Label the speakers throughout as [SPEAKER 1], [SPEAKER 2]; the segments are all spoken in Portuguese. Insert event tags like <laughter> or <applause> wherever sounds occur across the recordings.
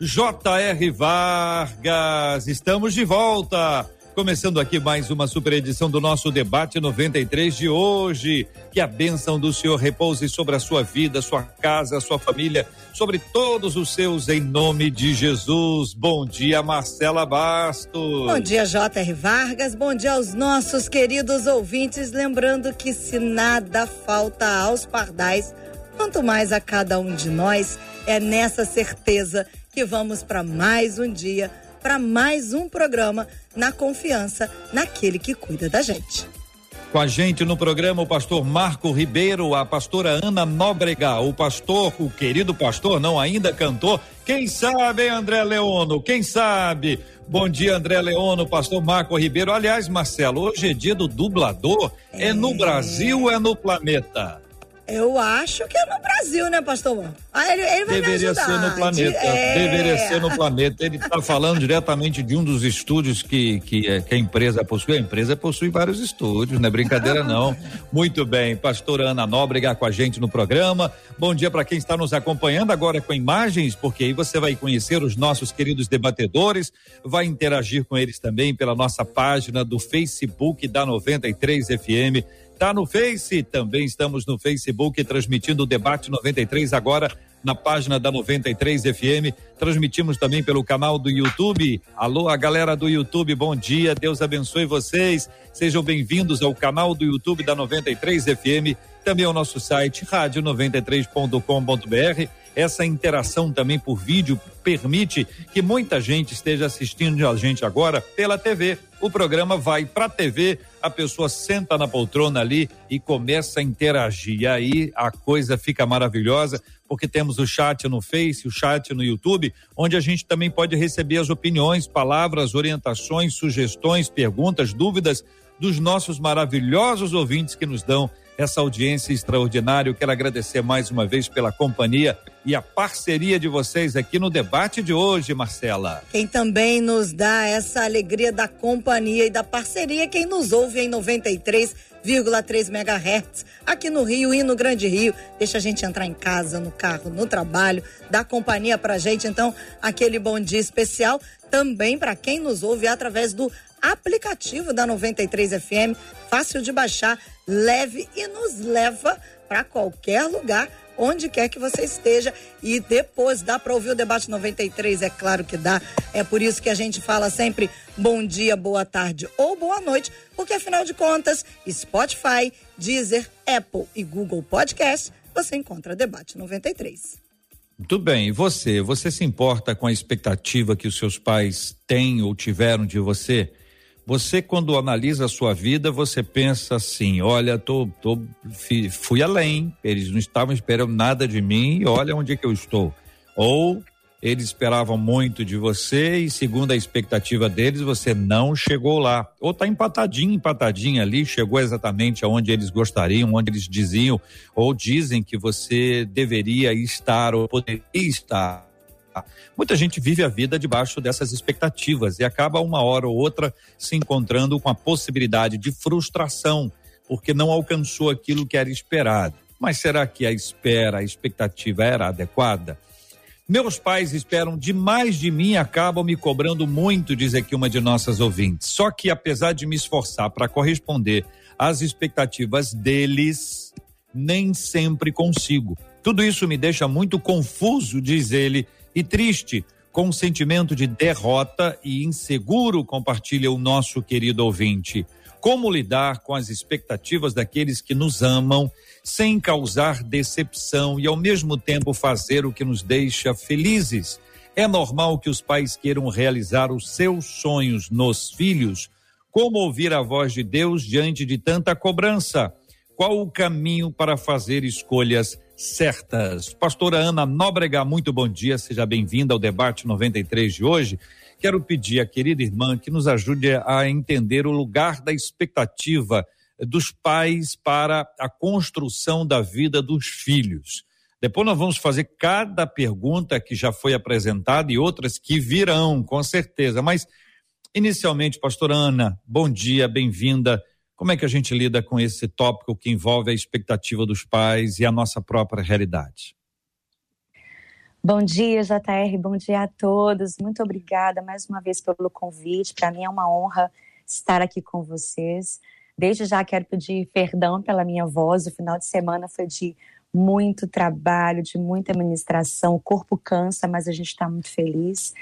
[SPEAKER 1] J.R. Vargas. Estamos de volta Começando aqui mais uma super edição do nosso debate 93 de hoje. Que a bênção do Senhor repouse sobre a sua vida, sua casa, sua família, sobre todos os seus, em nome de Jesus. Bom dia, Marcela Bastos.
[SPEAKER 2] Bom dia, J.R. Vargas. Bom dia aos nossos queridos ouvintes. Lembrando que se nada falta aos pardais, quanto mais a cada um de nós, é nessa certeza que vamos para mais um dia para mais um programa na confiança naquele que cuida da gente.
[SPEAKER 1] Com a gente no programa o pastor Marco Ribeiro, a pastora Ana Nóbrega, o pastor, o querido pastor, não ainda cantou. Quem sabe, hein, André Leono? Quem sabe? Bom dia, André Leono, pastor Marco Ribeiro. Aliás, Marcelo, hoje é dia do dublador. É, é no Brasil é no planeta?
[SPEAKER 2] Eu acho que é no Brasil, né, pastor? Ah, ele, ele vai
[SPEAKER 1] Deveria
[SPEAKER 2] ser
[SPEAKER 1] no planeta. É... Deveria ser no planeta. Ele está falando diretamente de um dos estúdios que, que, é, que, a empresa possui. A empresa possui vários estúdios, não é brincadeira, <laughs> não. Muito bem. Pastora Ana Nóbrega com a gente no programa. Bom dia para quem está nos acompanhando agora com imagens, porque aí você vai conhecer os nossos queridos debatedores, vai interagir com eles também pela nossa página do Facebook da 93 FM Tá no Face, também estamos no Facebook transmitindo o debate 93 agora na página da 93 FM. Transmitimos também pelo canal do YouTube. Alô, a galera do YouTube, bom dia. Deus abençoe vocês. Sejam bem-vindos ao canal do YouTube da 93 FM, também ao nosso site rádio93.com.br essa interação também por vídeo permite que muita gente esteja assistindo a gente agora pela TV. O programa vai para a TV, a pessoa senta na poltrona ali e começa a interagir. E aí a coisa fica maravilhosa, porque temos o chat no Face, o chat no YouTube, onde a gente também pode receber as opiniões, palavras, orientações, sugestões, perguntas, dúvidas dos nossos maravilhosos ouvintes que nos dão essa audiência extraordinária. Eu quero agradecer mais uma vez pela companhia e a parceria de vocês aqui no debate de hoje, Marcela.
[SPEAKER 2] Quem também nos dá essa alegria da companhia e da parceria, quem nos ouve em 93,3 MHz aqui no Rio e no Grande Rio. Deixa a gente entrar em casa, no carro, no trabalho, dá companhia pra gente. Então, aquele bom dia especial também para quem nos ouve através do aplicativo da 93 FM, fácil de baixar, leve e nos leva para qualquer lugar onde quer que você esteja. E depois dá para ouvir o debate 93, é claro que dá. É por isso que a gente fala sempre bom dia, boa tarde ou boa noite, porque afinal de contas, Spotify, Deezer, Apple e Google Podcast, você encontra debate 93.
[SPEAKER 1] Muito bem, e você? Você se importa com a expectativa que os seus pais têm ou tiveram de você? Você, quando analisa a sua vida, você pensa assim: olha, tô, tô, fui além, eles não estavam esperando nada de mim, e olha onde é que eu estou. Ou eles esperavam muito de você e, segundo a expectativa deles, você não chegou lá. Ou está empatadinho, empatadinho ali, chegou exatamente aonde eles gostariam, onde eles diziam, ou dizem que você deveria estar ou poderia estar. Muita gente vive a vida debaixo dessas expectativas e acaba uma hora ou outra se encontrando com a possibilidade de frustração, porque não alcançou aquilo que era esperado. Mas será que a espera, a expectativa era adequada? Meus pais esperam demais de mim e acabam me cobrando muito, diz aqui uma de nossas ouvintes. Só que apesar de me esforçar para corresponder às expectativas deles, nem sempre consigo. Tudo isso me deixa muito confuso, diz ele, e triste, com um sentimento de derrota e inseguro, compartilha o nosso querido ouvinte. Como lidar com as expectativas daqueles que nos amam sem causar decepção e ao mesmo tempo fazer o que nos deixa felizes? É normal que os pais queiram realizar os seus sonhos nos filhos. Como ouvir a voz de Deus diante de tanta cobrança? Qual o caminho para fazer escolhas certas. Pastora Ana Nóbrega, muito bom dia, seja bem-vinda ao debate 93 de hoje. Quero pedir à querida irmã que nos ajude a entender o lugar da expectativa dos pais para a construção da vida dos filhos. Depois nós vamos fazer cada pergunta que já foi apresentada e outras que virão, com certeza. Mas, inicialmente, pastora Ana, bom dia, bem-vinda. Como é que a gente lida com esse tópico que envolve a expectativa dos pais e a nossa própria realidade?
[SPEAKER 3] Bom dia, JR, bom dia a todos. Muito obrigada mais uma vez pelo convite. Para mim é uma honra estar aqui com vocês. Desde já quero pedir perdão pela minha voz. O final de semana foi de muito trabalho, de muita administração. O corpo cansa, mas a gente está muito feliz.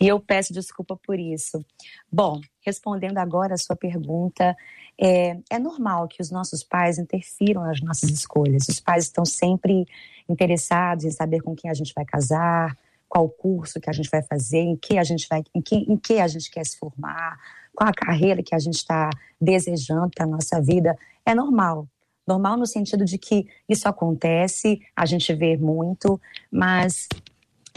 [SPEAKER 3] E eu peço desculpa por isso. Bom, respondendo agora a sua pergunta, é, é normal que os nossos pais interfiram nas nossas escolhas. Os pais estão sempre interessados em saber com quem a gente vai casar, qual curso que a gente vai fazer, em que a gente vai, em que, em que a gente quer se formar, qual a carreira que a gente está desejando para a nossa vida. É normal. Normal no sentido de que isso acontece, a gente vê muito, mas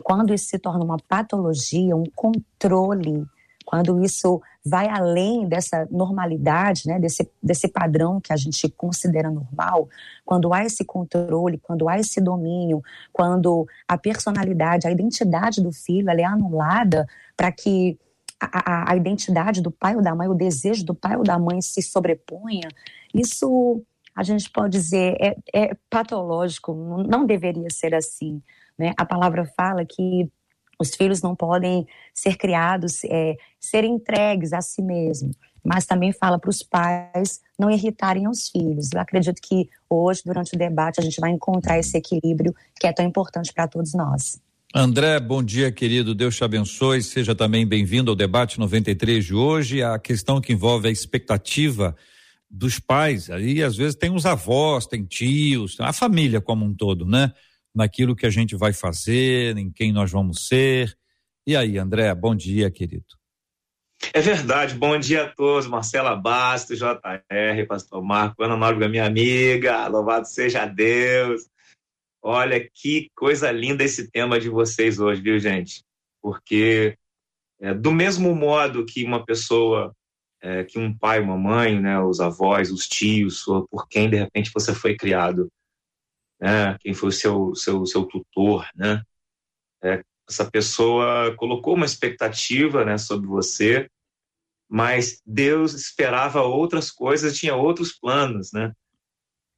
[SPEAKER 3] quando isso se torna uma patologia, um controle, quando isso vai além dessa normalidade, né, desse, desse padrão que a gente considera normal, quando há esse controle, quando há esse domínio, quando a personalidade, a identidade do filho é anulada para que a, a, a, identidade do pai ou da mãe, o desejo do pai ou da mãe se sobreponha, isso a gente pode dizer é, é patológico, não deveria ser assim. Né? A palavra fala que os filhos não podem ser criados, é, ser entregues a si mesmo, mas também fala para os pais não irritarem os filhos. Eu acredito que hoje, durante o debate, a gente vai encontrar esse equilíbrio que é tão importante para todos nós.
[SPEAKER 1] André, bom dia, querido. Deus te abençoe. Seja também bem-vindo ao debate 93 de hoje. A questão que envolve a expectativa dos pais. Aí, às vezes, tem os avós, tem tios, a família como um todo, né? Naquilo que a gente vai fazer, em quem nós vamos ser. E aí, André, bom dia, querido.
[SPEAKER 4] É verdade, bom dia a todos, Marcela Bastos, JR, Pastor Marco, Ana Nóbrega, minha amiga, louvado seja Deus. Olha que coisa linda esse tema de vocês hoje, viu, gente? Porque é, do mesmo modo que uma pessoa, é, que um pai, uma mãe, né, os avós, os tios, por quem de repente você foi criado, né? Quem foi o seu, seu, seu tutor, né? É, essa pessoa colocou uma expectativa, né, sobre você, mas Deus esperava outras coisas, tinha outros planos, né?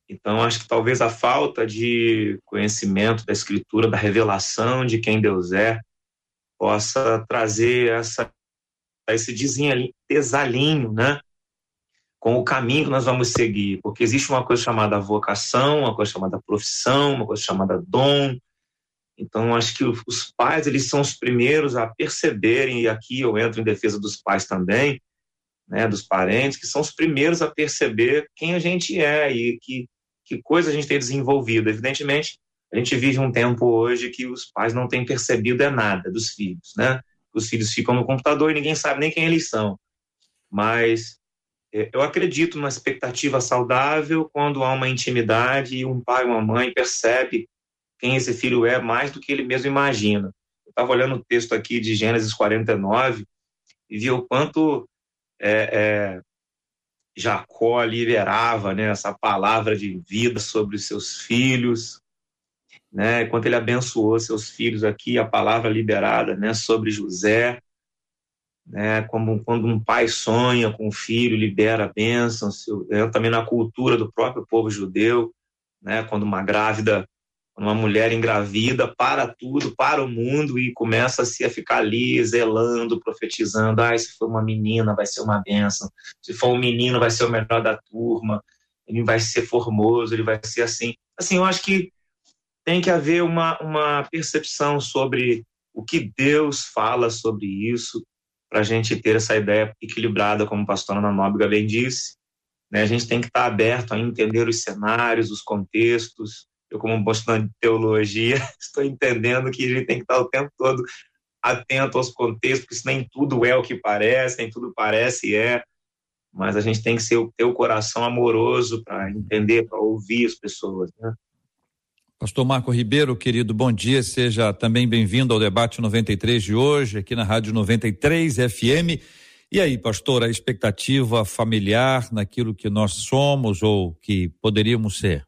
[SPEAKER 4] Então, acho que talvez a falta de conhecimento da Escritura, da revelação de quem Deus é, possa trazer essa, esse desalinho, né? Com o caminho que nós vamos seguir, porque existe uma coisa chamada vocação, uma coisa chamada profissão, uma coisa chamada dom. Então, acho que os pais, eles são os primeiros a perceberem, e aqui eu entro em defesa dos pais também, né, dos parentes, que são os primeiros a perceber quem a gente é e que, que coisa a gente tem desenvolvido. Evidentemente, a gente vive um tempo hoje que os pais não têm percebido é nada dos filhos, né? Os filhos ficam no computador e ninguém sabe nem quem eles são. Mas eu acredito numa expectativa saudável quando há uma intimidade e um pai e uma mãe percebe quem esse filho é mais do que ele mesmo imagina. Eu estava olhando o texto aqui de Gênesis 49 e vi o quanto é, é, Jacó liberava né, essa palavra de vida sobre os seus filhos, né, quanto ele abençoou seus filhos aqui, a palavra liberada né, sobre José né? Como quando um pai sonha com um filho, libera a bênção, é, também na cultura do próprio povo judeu, né? Quando uma grávida, uma mulher engravida, para tudo, para o mundo e começa -se a ficar ali zelando, profetizando, ah, se for uma menina vai ser uma bênção, se for um menino vai ser o melhor da turma, ele vai ser formoso, ele vai ser assim. Assim, eu acho que tem que haver uma, uma percepção sobre o que Deus fala sobre isso, para a gente ter essa ideia equilibrada, como a pastora Ana Nóbrega bem disse. Né? A gente tem que estar aberto a entender os cenários, os contextos. Eu, como postando de teologia, <laughs> estou entendendo que a gente tem que estar o tempo todo atento aos contextos, porque nem tudo é o que parece, nem tudo parece e é. Mas a gente tem que ser, ter o coração amoroso para entender, para ouvir as pessoas. Né?
[SPEAKER 1] Pastor Marco Ribeiro, querido, bom dia, seja também bem-vindo ao debate 93 de hoje, aqui na Rádio 93 FM. E aí, pastor, a expectativa familiar naquilo que nós somos ou que poderíamos ser?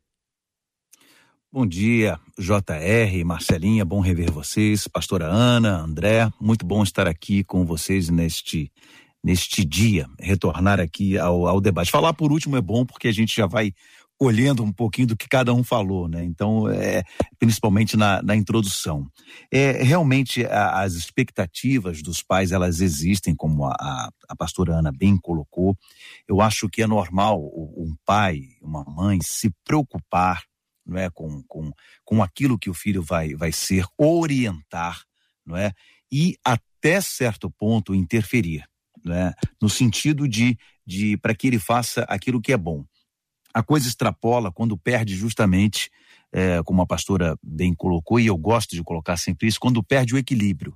[SPEAKER 5] Bom dia, JR, Marcelinha, bom rever vocês, pastora Ana, André, muito bom estar aqui com vocês neste neste dia, retornar aqui ao, ao debate. Falar por último é bom porque a gente já vai colhendo um pouquinho do que cada um falou, né? Então, é, principalmente na, na introdução. É, realmente, a, as expectativas dos pais, elas existem, como a, a, a pastora Ana bem colocou. Eu acho que é normal um pai, uma mãe se preocupar não é, com, com, com aquilo que o filho vai, vai ser, orientar, não é? E até certo ponto interferir, não é? No sentido de, de para que ele faça aquilo que é bom. A coisa extrapola quando perde justamente, é, como a pastora bem colocou, e eu gosto de colocar sempre isso, quando perde o equilíbrio.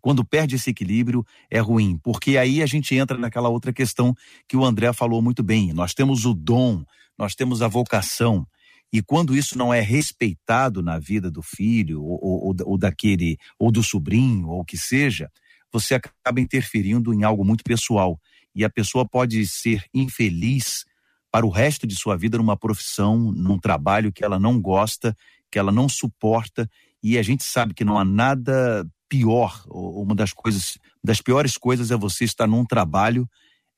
[SPEAKER 5] Quando perde esse equilíbrio, é ruim, porque aí a gente entra naquela outra questão que o André falou muito bem. Nós temos o dom, nós temos a vocação, e quando isso não é respeitado na vida do filho, ou, ou, ou daquele, ou do sobrinho, ou o que seja, você acaba interferindo em algo muito pessoal. E a pessoa pode ser infeliz para o resto de sua vida numa profissão, num trabalho que ela não gosta, que ela não suporta. E a gente sabe que não há nada pior, uma das coisas, das piores coisas é você estar num trabalho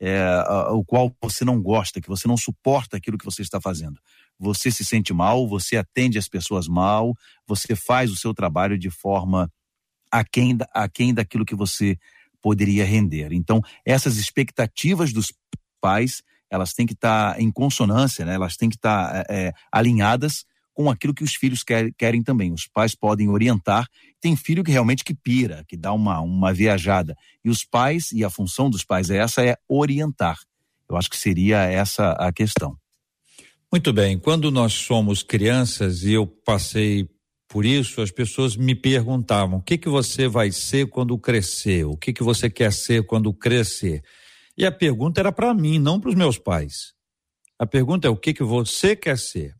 [SPEAKER 5] é, o qual você não gosta, que você não suporta aquilo que você está fazendo você se sente mal, você atende as pessoas mal, você faz o seu trabalho de forma aquém, aquém daquilo que você poderia render. Então, essas expectativas dos pais, elas têm que estar em consonância, né? elas têm que estar é, alinhadas com aquilo que os filhos quer, querem também. Os pais podem orientar. Tem filho que realmente que pira, que dá uma, uma viajada. E os pais, e a função dos pais é essa, é orientar. Eu acho que seria essa a questão.
[SPEAKER 1] Muito bem. Quando nós somos crianças e eu passei por isso, as pessoas me perguntavam: o que que você vai ser quando crescer? O que que você quer ser quando crescer? E a pergunta era para mim, não para os meus pais. A pergunta é: o que que você quer ser?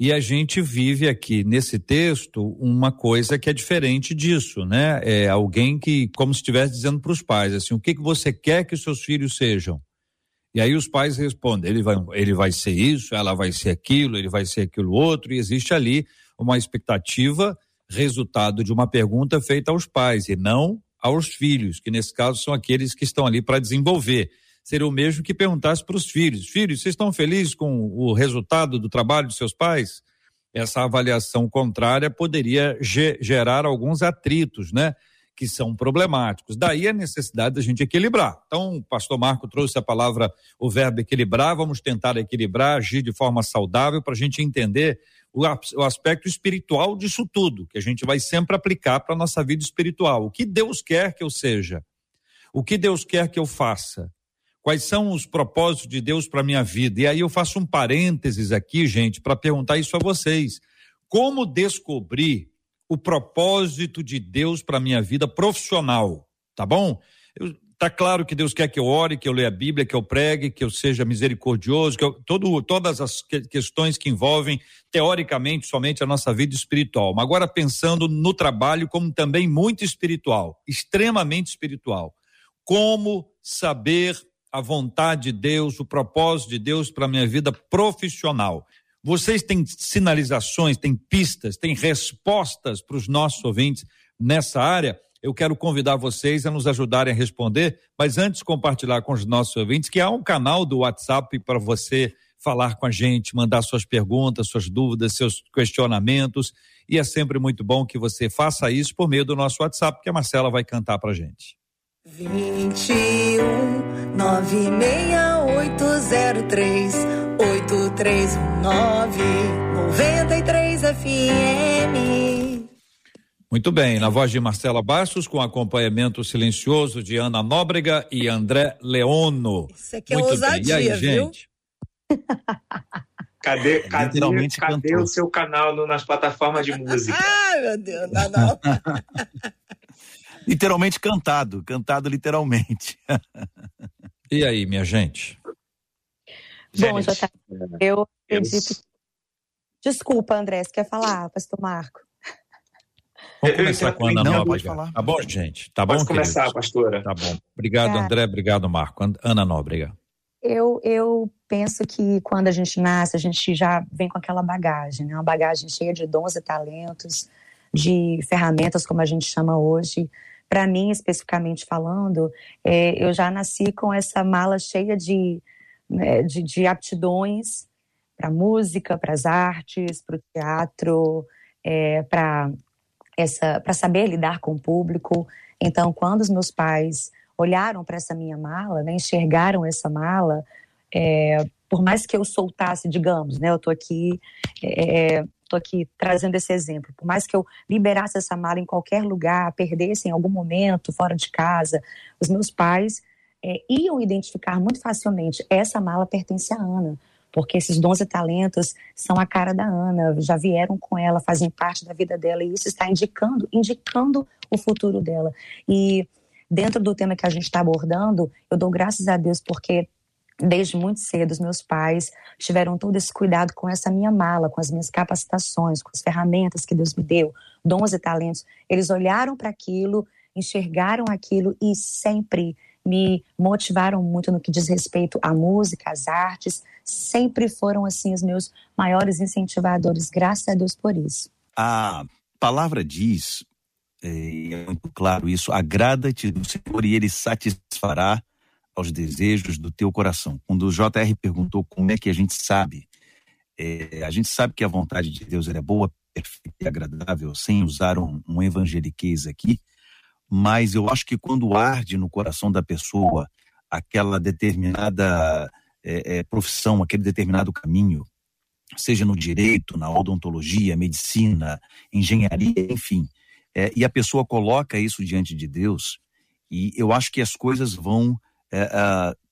[SPEAKER 1] E a gente vive aqui nesse texto uma coisa que é diferente disso, né? É alguém que, como se estivesse dizendo para os pais, assim, o que que você quer que os seus filhos sejam? E aí os pais respondem: ele vai, ele vai ser isso, ela vai ser aquilo, ele vai ser aquilo outro, e existe ali uma expectativa, resultado de uma pergunta feita aos pais e não aos filhos, que nesse caso são aqueles que estão ali para desenvolver. Seria o mesmo que perguntasse para os filhos: Filhos, vocês estão felizes com o resultado do trabalho de seus pais? Essa avaliação contrária poderia gerar alguns atritos, né? que são problemáticos. Daí a necessidade da gente equilibrar. Então, o pastor Marco trouxe a palavra, o verbo equilibrar, vamos tentar equilibrar, agir de forma saudável para a gente entender o, o aspecto espiritual disso tudo, que a gente vai sempre aplicar para a nossa vida espiritual. O que Deus quer que eu seja? O que Deus quer que eu faça? Quais são os propósitos de Deus para minha vida? E aí eu faço um parênteses aqui, gente, para perguntar isso a vocês. Como descobrir o propósito de Deus para minha vida profissional, tá bom? Eu, tá claro que Deus quer que eu ore, que eu leia a Bíblia, que eu pregue, que eu seja misericordioso, que eu, todo, todas as que, questões que envolvem teoricamente somente a nossa vida espiritual. Mas agora pensando no trabalho como também muito espiritual, extremamente espiritual. Como saber a vontade de Deus, o propósito de Deus para minha vida profissional. Vocês têm sinalizações, têm pistas, têm respostas para os nossos ouvintes nessa área? Eu quero convidar vocês a nos ajudarem a responder, mas antes compartilhar com os nossos ouvintes que há um canal do WhatsApp para você falar com a gente, mandar suas perguntas, suas dúvidas, seus questionamentos. E é sempre muito bom que você faça isso por meio do nosso WhatsApp, que a Marcela vai cantar para a gente.
[SPEAKER 2] 21 96803 8319 93 FM.
[SPEAKER 1] Muito bem, na voz de Marcela Bastos, com acompanhamento silencioso de Ana Nóbrega e André Leono.
[SPEAKER 2] Isso aqui é Muito ousadia, bem. E aí, gente? <laughs>
[SPEAKER 4] Cadê, cadê, cadê o seu canal no, nas plataformas de <laughs> música?
[SPEAKER 2] Ai, meu Deus, não, não. <laughs>
[SPEAKER 5] literalmente cantado, cantado literalmente.
[SPEAKER 1] e aí, minha gente?
[SPEAKER 3] Bom, Jota, eu acredito. Desculpa, André, você quer falar, pastor Marco?
[SPEAKER 1] Vamos começar com a Ana Nóbrega. Falar. Tá bom, gente? Tá
[SPEAKER 4] Pode
[SPEAKER 1] bom,
[SPEAKER 4] começar,
[SPEAKER 1] queridos?
[SPEAKER 4] pastora.
[SPEAKER 1] Tá bom. Obrigado, é. André. Obrigado, Marco. Ana Nóbrega.
[SPEAKER 3] Eu, eu penso que quando a gente nasce, a gente já vem com aquela bagagem, né? Uma bagagem cheia de dons e talentos, de ferramentas, como a gente chama hoje. Para mim, especificamente falando, é, eu já nasci com essa mala cheia de, né, de, de aptidões para música, para as artes, para o teatro, é, para essa para saber lidar com o público. Então, quando os meus pais olharam para essa minha mala, né, enxergaram essa mala, é, por mais que eu soltasse, digamos, né, eu estou aqui, é, tô aqui trazendo esse exemplo, por mais que eu liberasse essa mala em qualquer lugar, perdesse em algum momento fora de casa, os meus pais é, iam identificar muito facilmente essa mala pertence a Ana, porque esses dons e talentos são a cara da Ana, já vieram com ela, fazem parte da vida dela, e isso está indicando, indicando o futuro dela. E dentro do tema que a gente está abordando, eu dou graças a Deus porque desde muito cedo os meus pais tiveram todo esse cuidado com essa minha mala, com as minhas capacitações, com as ferramentas que Deus me deu, dons e talentos. Eles olharam para aquilo, enxergaram aquilo e sempre me motivaram muito no que diz respeito à música, às artes, sempre foram assim os meus maiores incentivadores, graças a Deus por isso.
[SPEAKER 5] A palavra diz, é, é muito claro isso, agrada-te do Senhor e ele satisfará aos desejos do teu coração. Quando o JR perguntou como é que a gente sabe, é, a gente sabe que a vontade de Deus é boa, perfeita e agradável, sem usar um, um evangeliquez aqui, mas eu acho que quando arde no coração da pessoa aquela determinada é, é, profissão, aquele determinado caminho, seja no direito, na odontologia, medicina, engenharia, enfim, é, e a pessoa coloca isso diante de Deus, e eu acho que as coisas vão é,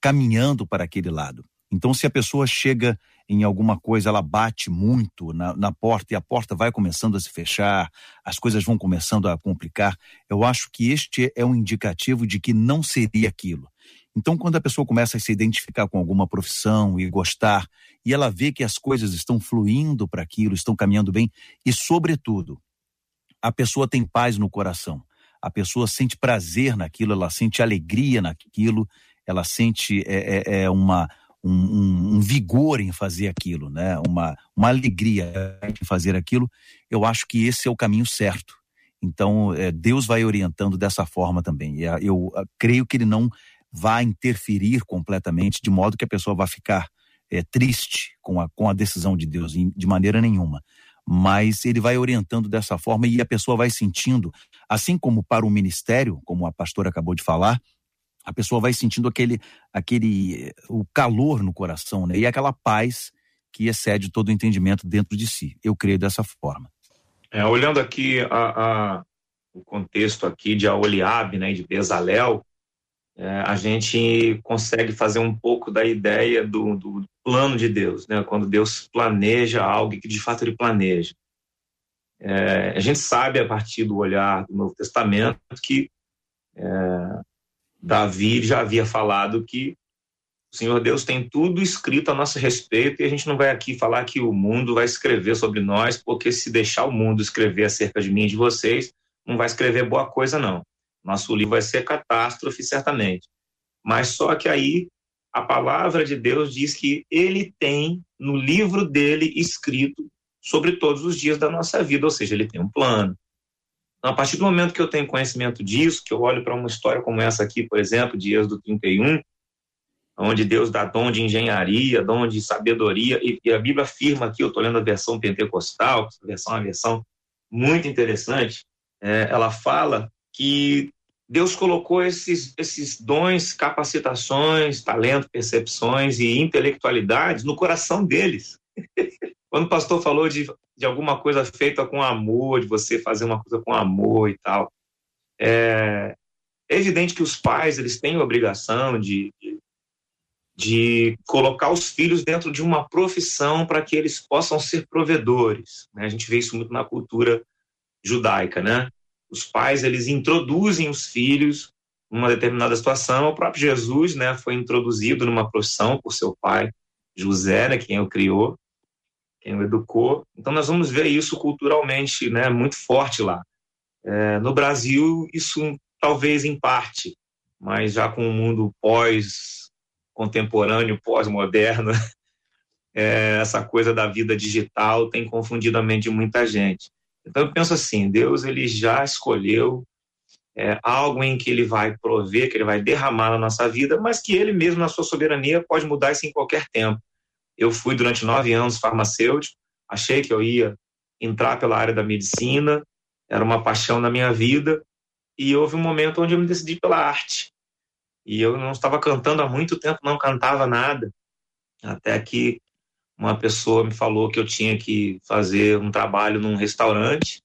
[SPEAKER 5] caminhando para aquele lado. Então, se a pessoa chega em alguma coisa, ela bate muito na, na, porta e a porta vai começando a se fechar, as coisas vão começando a complicar, eu acho que este é um indicativo de que não seria aquilo. Então, quando a pessoa começa a se identificar com alguma profissão e gostar, e ela vê que as coisas estão fluindo para aquilo, estão caminhando bem, e, sobretudo, a pessoa tem paz no coração, a pessoa sente prazer naquilo, ela sente alegria naquilo, ela sente é, é, é uma, um, um, um, vigor em fazer aquilo, né? uma, uma alegria em fazer aquilo, eu acho que esse é o caminho certo. Então, é, Deus vai orientando dessa forma também. Eu, eu creio que Ele não vai interferir completamente, de modo que a pessoa vai ficar é, triste com a, com a decisão de Deus, de maneira nenhuma. Mas ele vai orientando dessa forma e a pessoa vai sentindo, assim como para o ministério, como a pastora acabou de falar, a pessoa vai sentindo aquele, aquele o calor no coração, né? E aquela paz que excede todo o entendimento dentro de si. Eu creio dessa forma.
[SPEAKER 4] É, olhando aqui a, a, o contexto aqui de Aoliabe, né, de Bezalel, é, a gente consegue fazer um pouco da ideia do, do, plano de Deus, né? quando Deus planeja algo que de fato ele planeja. É, a gente sabe a partir do olhar do Novo Testamento que é, Davi já havia falado que o Senhor Deus tem tudo escrito a nosso respeito e a gente não vai aqui falar que o mundo vai escrever sobre nós, porque se deixar o mundo escrever acerca de mim e de vocês, não vai escrever boa coisa, não. Nosso livro vai ser catástrofe, certamente. Mas só que aí a palavra de Deus diz que ele tem no livro dele escrito sobre todos os dias da nossa vida, ou seja, ele tem um plano. Então, a partir do momento que eu tenho conhecimento disso, que eu olho para uma história como essa aqui, por exemplo, de Êxodo 31, onde Deus dá dom de engenharia, dom de sabedoria, e, a Bíblia afirma aqui, eu estou lendo a versão pentecostal, essa versão é uma versão muito interessante, é, ela fala que Deus colocou esses, esses dons, capacitações, talento, percepções e intelectualidades no coração deles. <laughs> Quando o pastor falou de, de alguma coisa feita com amor, de você fazer uma coisa com amor e tal, é, é evidente que os pais eles têm a obrigação de, de, de colocar os filhos dentro de uma profissão para que eles possam ser provedores. Né? A gente vê isso muito na cultura judaica, né? os pais eles introduzem os filhos numa determinada situação. O próprio Jesus, né, foi introduzido numa profissão por seu pai, José, né, quem o criou. Quem o educou. Então nós vamos ver isso culturalmente, né, muito forte lá. É, no Brasil isso talvez em parte, mas já com o mundo pós contemporâneo, pós-moderno, <laughs> é, essa coisa da vida digital tem confundido a mente de muita gente. Então eu penso assim, Deus ele já escolheu é, algo em que ele vai prover, que ele vai derramar na nossa vida, mas que ele mesmo na sua soberania pode mudar isso em qualquer tempo. Eu fui durante nove anos farmacêutico, achei que eu ia entrar pela área da medicina, era uma paixão na minha vida, e houve um momento onde eu me decidi pela arte. E eu não estava cantando há muito tempo, não cantava nada, até que uma pessoa me falou que eu tinha que fazer um trabalho num restaurante.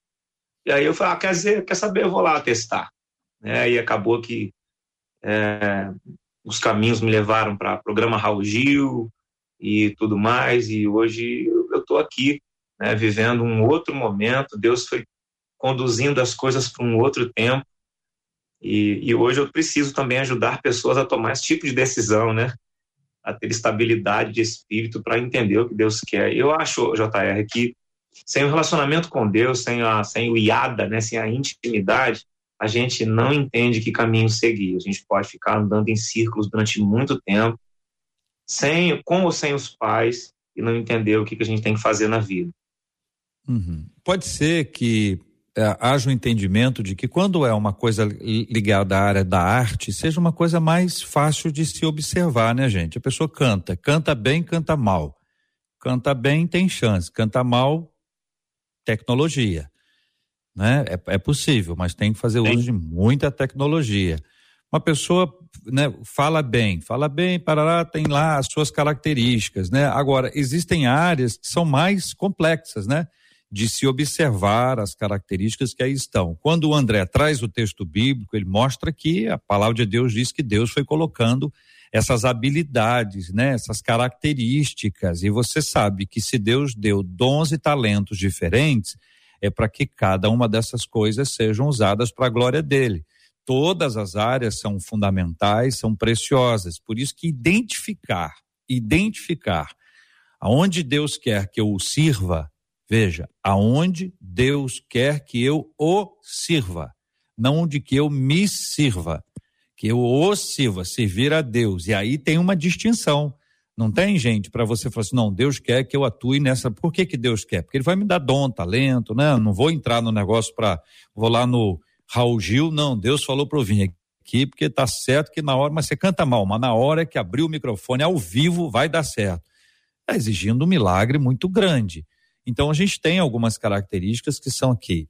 [SPEAKER 4] E aí eu falei, ah, quer, dizer, quer saber, eu vou lá testar. Né? E acabou que é, os caminhos me levaram para o programa Raul Gil e tudo mais. E hoje eu estou aqui, né, vivendo um outro momento. Deus foi conduzindo as coisas para um outro tempo. E, e hoje eu preciso também ajudar pessoas a tomar esse tipo de decisão, né? a ter estabilidade de espírito para entender o que Deus quer. Eu acho, JR, que sem o relacionamento com Deus, sem, a, sem o IADA, né, sem a intimidade, a gente não entende que caminho seguir. A gente pode ficar andando em círculos durante muito tempo, sem, com ou sem os pais, e não entender o que, que a gente tem que fazer na vida.
[SPEAKER 1] Uhum. Pode ser que é, haja um entendimento de que quando é uma coisa ligada à área da arte, seja uma coisa mais fácil de se observar, né, gente? A pessoa canta, canta bem, canta mal. Canta bem, tem chance. Canta mal, tecnologia. Né? É, é possível, mas tem que fazer Sim. uso de muita tecnologia. Uma pessoa né, fala bem, fala bem, parará, tem lá as suas características, né? Agora, existem áreas que são mais complexas, né? de se observar as características que aí estão. Quando o André traz o texto bíblico, ele mostra que a palavra de Deus diz que Deus foi colocando essas habilidades, né, essas características. E você sabe que se Deus deu dons e talentos diferentes, é para que cada uma dessas coisas sejam usadas para a glória dele. Todas as áreas são fundamentais, são preciosas. Por isso que identificar, identificar aonde Deus quer que eu o sirva, Veja, aonde Deus quer que eu o sirva, não onde que eu me sirva, que eu o sirva, servir a Deus. E aí tem uma distinção. Não tem, gente, para você falar assim, não, Deus quer que eu atue nessa. Por que, que Deus quer? Porque Ele vai me dar dom, talento, né? Não vou entrar no negócio para. Vou lá no Raul Gil, não. Deus falou para eu vir aqui, porque tá certo que na hora, mas você canta mal, mas na hora que abrir o microfone ao vivo vai dar certo. Está exigindo um milagre muito grande. Então a gente tem algumas características que são aqui,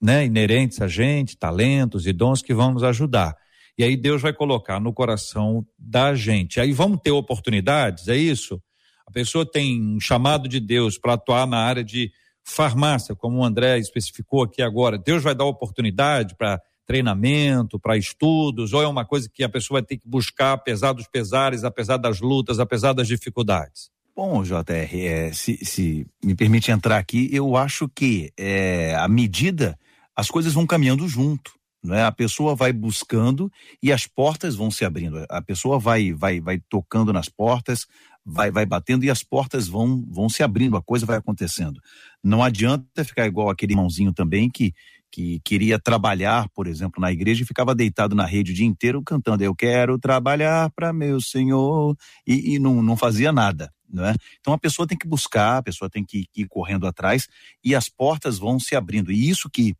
[SPEAKER 1] né, inerentes a gente, talentos e dons que vão nos ajudar. E aí Deus vai colocar no coração da gente. Aí vamos ter oportunidades, é isso? A pessoa tem um chamado de Deus para atuar na área de farmácia, como o André especificou aqui agora. Deus vai dar oportunidade para treinamento, para estudos, ou é uma coisa que a pessoa vai ter que buscar apesar dos pesares, apesar das lutas, apesar das dificuldades?
[SPEAKER 5] Bom, JR, é, se, se, me permite entrar aqui, eu acho que é, à medida as coisas vão caminhando junto. Né? A pessoa vai buscando e as portas vão se abrindo. A pessoa vai, vai, vai tocando nas portas, vai, vai batendo e as portas vão, vão se abrindo, a coisa vai acontecendo. Não adianta ficar igual aquele irmãozinho também que, que queria trabalhar, por exemplo, na igreja e ficava deitado na rede o dia inteiro cantando Eu quero trabalhar para meu Senhor e, e não, não fazia nada. Né? Então a pessoa tem que buscar, a pessoa tem que ir correndo atrás e as portas vão se abrindo. E isso que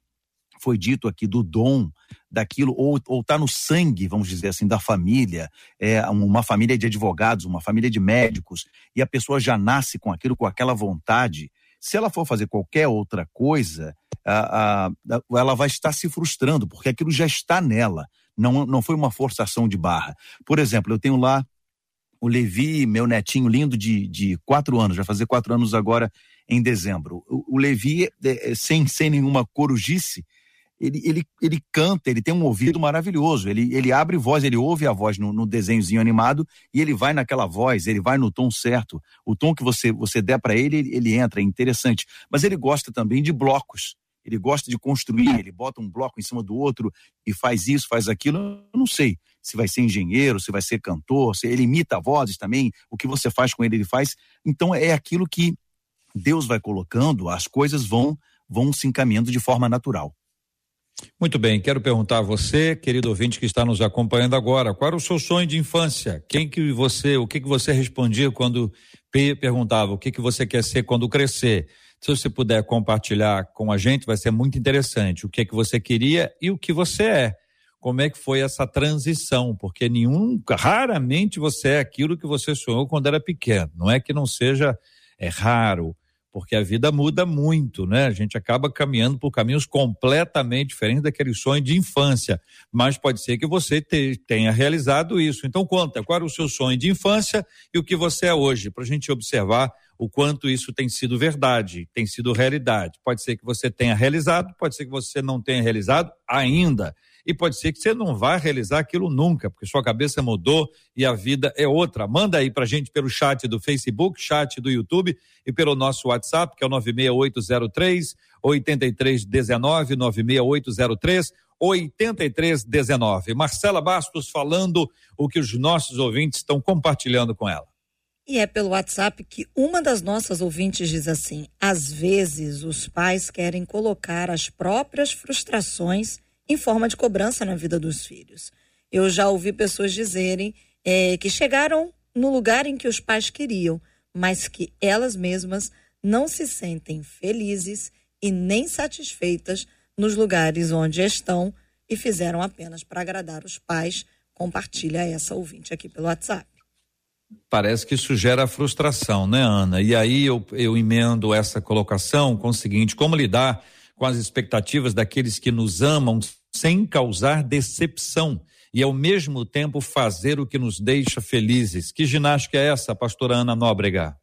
[SPEAKER 5] foi dito aqui do dom daquilo, ou, ou tá no sangue, vamos dizer assim, da família, é uma família de advogados, uma família de médicos, e a pessoa já nasce com aquilo, com aquela vontade. Se ela for fazer qualquer outra coisa, a, a, ela vai estar se frustrando, porque aquilo já está nela. Não, não foi uma forçação de barra. Por exemplo, eu tenho lá o Levi, meu netinho lindo de, de quatro anos, vai fazer quatro anos agora em dezembro. O, o Levi, é, é, sem, sem nenhuma corujice, ele, ele, ele canta, ele tem um ouvido maravilhoso. Ele, ele abre voz, ele ouve a voz no, no desenhozinho animado e ele vai naquela voz, ele vai no tom certo. O tom que você, você der para ele, ele, ele entra, é interessante. Mas ele gosta também de blocos ele gosta de construir, ele bota um bloco em cima do outro e faz isso, faz aquilo. Eu não sei se vai ser engenheiro, se vai ser cantor, se ele imita vozes também, o que você faz com ele, ele faz. Então é aquilo que Deus vai colocando, as coisas vão vão se encaminhando de forma natural.
[SPEAKER 1] Muito bem, quero perguntar a você, querido ouvinte que está nos acompanhando agora, qual era o seu sonho de infância? Quem que você, o que que você respondia quando perguntava o que que você quer ser quando crescer? Se você puder compartilhar com a gente, vai ser muito interessante o que que você queria e o que você é. Como é que foi essa transição? Porque nenhum, raramente você é aquilo que você sonhou quando era pequeno. Não é que não seja, é raro porque a vida muda muito, né? A gente acaba caminhando por caminhos completamente diferentes daquele sonho de infância, mas pode ser que você te, tenha realizado isso. Então conta, qual era o seu sonho de infância e o que você é hoje, para a gente observar o quanto isso tem sido verdade, tem sido realidade. Pode ser que você tenha realizado, pode ser que você não tenha realizado ainda e pode ser que você não vá realizar aquilo nunca, porque sua cabeça mudou e a vida é outra. Manda aí pra gente pelo chat do Facebook, chat do YouTube e pelo nosso WhatsApp, que é o 96803 8319 96803 8319. Marcela Bastos falando o que os nossos ouvintes estão compartilhando com ela.
[SPEAKER 2] E é pelo WhatsApp que uma das nossas ouvintes diz assim: às vezes os pais querem colocar as próprias frustrações em forma de cobrança na vida dos filhos. Eu já ouvi pessoas dizerem é, que chegaram no lugar em que os pais queriam, mas que elas mesmas não se sentem felizes e nem satisfeitas nos lugares onde estão e fizeram apenas para agradar os pais. Compartilha essa ouvinte aqui pelo WhatsApp.
[SPEAKER 1] Parece que isso gera frustração, né, Ana? E aí eu, eu emendo essa colocação com o seguinte: como lidar com as expectativas daqueles que nos amam sem causar decepção e ao mesmo tempo fazer o que nos deixa felizes. Que ginástica é essa, pastora Ana Nóbrega?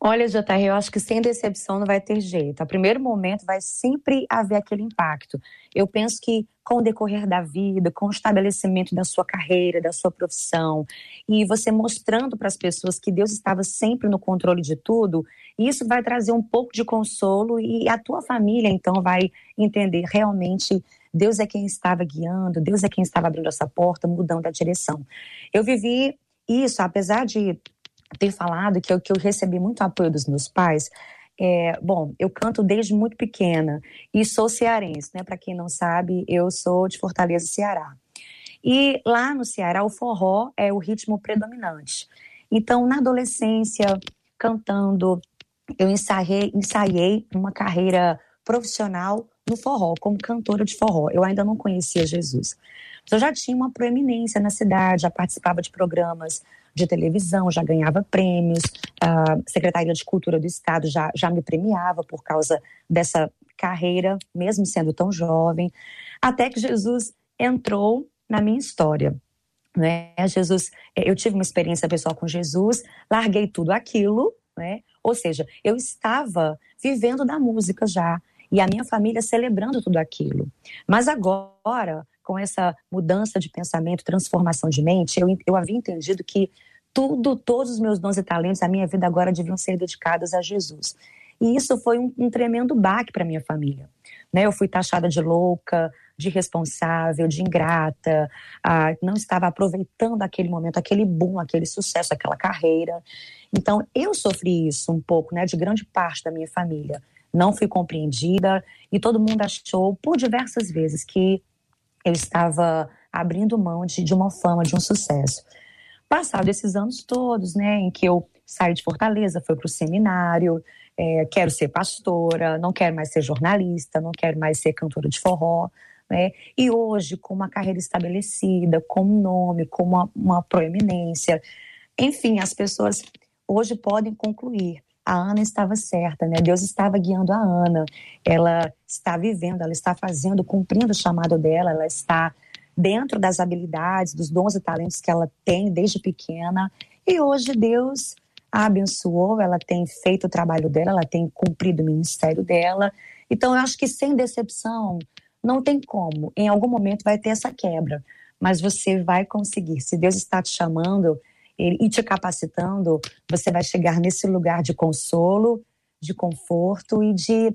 [SPEAKER 3] Olha, JR, eu acho que sem decepção não vai ter jeito. A primeiro momento vai sempre haver aquele impacto. Eu penso que com o decorrer da vida, com o estabelecimento da sua carreira, da sua profissão, e você mostrando para as pessoas que Deus estava sempre no controle de tudo, isso vai trazer um pouco de consolo e a tua família então vai entender realmente Deus é quem estava guiando, Deus é quem estava abrindo essa porta, mudando a direção. Eu vivi isso, apesar de ter falado que eu, que eu recebi muito apoio dos meus pais. É, bom, eu canto desde muito pequena e sou cearense, né? Para quem não sabe, eu sou de Fortaleza, Ceará. E lá no Ceará, o forró é o ritmo predominante. Então, na adolescência, cantando, eu ensaiei, ensaiei uma carreira profissional no forró, como cantora de forró. Eu ainda não conhecia Jesus. Mas eu já tinha uma proeminência na cidade, já participava de programas de televisão, já ganhava prêmios, a Secretaria de Cultura do Estado já, já me premiava por causa dessa carreira, mesmo sendo tão jovem, até que Jesus entrou na minha história. Né? Jesus, eu tive uma experiência pessoal com Jesus, larguei tudo aquilo, né? Ou seja, eu estava vivendo da música já e a minha família celebrando tudo aquilo. Mas agora, com essa mudança de pensamento, transformação de mente, eu, eu havia entendido que tudo, todos os meus dons e talentos, a minha vida agora deviam ser dedicados a Jesus. E isso foi um, um tremendo baque para minha família. Né? Eu fui taxada de louca, de responsável, de ingrata, ah, não estava aproveitando aquele momento, aquele boom, aquele sucesso, aquela carreira. Então, eu sofri isso um pouco, né, de grande parte da minha família. Não fui compreendida e todo mundo achou, por diversas vezes, que eu estava abrindo mão de, de uma fama, de um sucesso. Passado esses anos todos, né, em que eu saí de Fortaleza, fui para o seminário, é, quero ser pastora, não quero mais ser jornalista, não quero mais ser cantora de forró, né? E hoje, com uma carreira estabelecida, com um nome, com uma, uma proeminência, enfim, as pessoas hoje podem concluir. A Ana estava certa, né? Deus estava guiando a Ana. Ela está vivendo, ela está fazendo, cumprindo o chamado dela, ela está dentro das habilidades, dos dons e talentos que ela tem desde pequena. E hoje Deus a abençoou, ela tem feito o trabalho dela, ela tem cumprido o ministério dela. Então eu acho que sem decepção não tem como. Em algum momento vai ter essa quebra, mas você vai conseguir. Se Deus está te chamando e te capacitando, você vai chegar nesse lugar de consolo, de conforto e de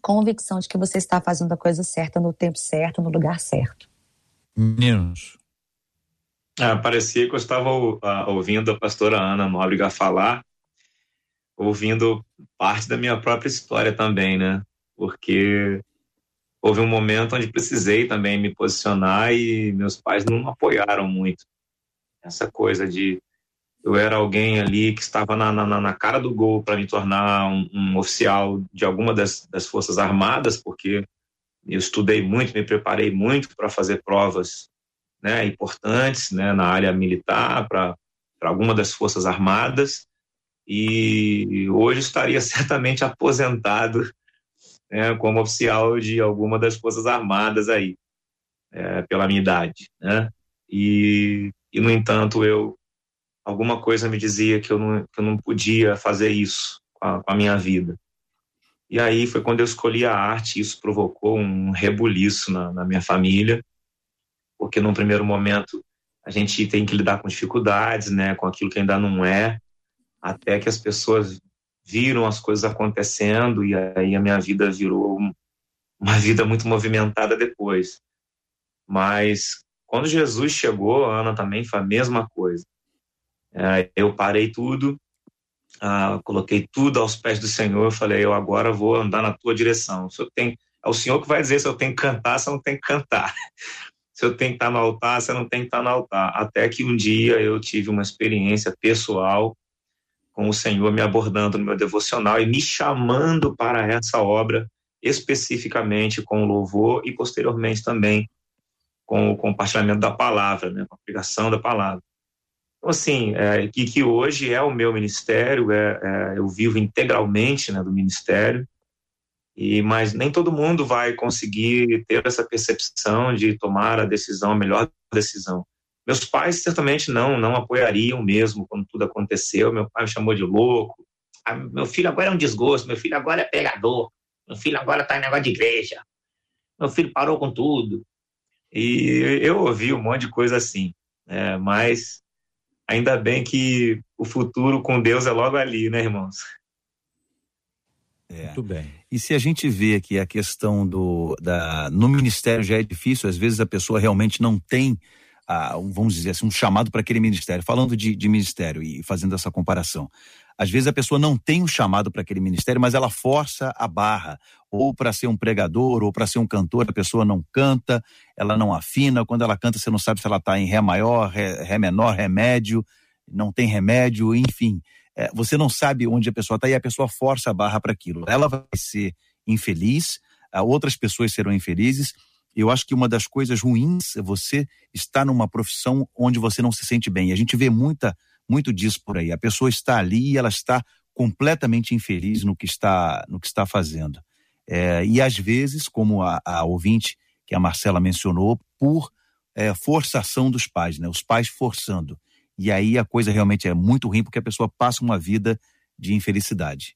[SPEAKER 3] convicção de que você está fazendo a coisa certa no tempo certo, no lugar certo.
[SPEAKER 1] Meninos.
[SPEAKER 4] Ah, parecia que eu estava uh, ouvindo a pastora Ana Nóbrega falar, ouvindo parte da minha própria história também, né? Porque houve um momento onde precisei também me posicionar e meus pais não apoiaram muito. Essa coisa de eu era alguém ali que estava na, na, na cara do gol para me tornar um, um, oficial de alguma das, das Forças Armadas, porque eu estudei muito, me preparei muito para fazer provas né, importantes né, na área militar, para alguma das Forças Armadas, e hoje estaria <laughs> certamente aposentado né, como oficial de alguma das Forças Armadas aí, é, pela minha idade. Né? E, e, no entanto, eu alguma coisa me dizia que eu não, que eu não podia fazer isso com a, com a minha vida. E aí foi quando eu escolhi a arte, isso provocou um rebuliço na, na minha família, porque num primeiro momento a gente tem que lidar com dificuldades, né, com aquilo que ainda não é, até que as pessoas viram as coisas acontecendo e aí a minha vida virou uma vida muito movimentada depois. Mas quando Jesus chegou, Ana também foi a mesma coisa. Eu parei tudo, ah, coloquei tudo aos pés do Senhor, falei, eu agora vou andar na tua direção. Se eu tenho, é o Senhor que vai dizer se eu tenho que cantar, se eu não tenho que cantar. <laughs> Se eu tenho que estar no altar, se eu não tenho que estar no altar. Até que um dia eu tive uma experiência pessoal com o Senhor me abordando no meu devocional e me chamando para essa obra, especificamente com o louvor e posteriormente também com o compartilhamento da palavra, né, com a pregação da palavra. Então, assim, é, que, que hoje é o meu ministério, é, é, eu vivo integralmente né, do ministério, e mas nem todo mundo vai conseguir ter essa percepção de tomar a decisão, a melhor decisão. Meus pais certamente não, não apoiariam mesmo quando tudo aconteceu. Meu pai me chamou de louco. Ah, meu filho agora é um desgosto, meu filho agora é pegador, meu filho agora está em negócio de igreja, meu filho parou com tudo. E eu ouvi um monte de coisa assim, né? mas ainda bem que o futuro com Deus é logo ali, né, irmãos?
[SPEAKER 5] É. Muito bem. E se a gente vê que a questão do da no ministério já é difícil, às vezes a pessoa realmente não tem a, vamos dizer assim, um chamado para aquele ministério. Falando de, de ministério e fazendo essa comparação, às vezes a pessoa não tem um chamado para aquele ministério, mas ela força a barra, ou para ser um pregador, ou para ser um cantor, a pessoa não canta, ela não afina, quando ela canta você não sabe se ela está em ré maior, ré, ré, menor, ré médio, não tem remédio, enfim, é, você não sabe onde a pessoa está e a pessoa força a barra para aquilo. Ela vai ser infeliz, outras pessoas serão infelizes. Eu acho que uma das coisas ruins é você estar numa profissão onde você não se sente bem. A gente vê muita muito disso por aí. A pessoa está ali e ela está completamente infeliz no que está, no que está fazendo. É, e às vezes, como a, a, ouvinte que a Marcela mencionou, por é, forçação dos pais, né? Os pais forçando. E aí a coisa realmente é muito ruim porque a pessoa passa uma vida de infelicidade.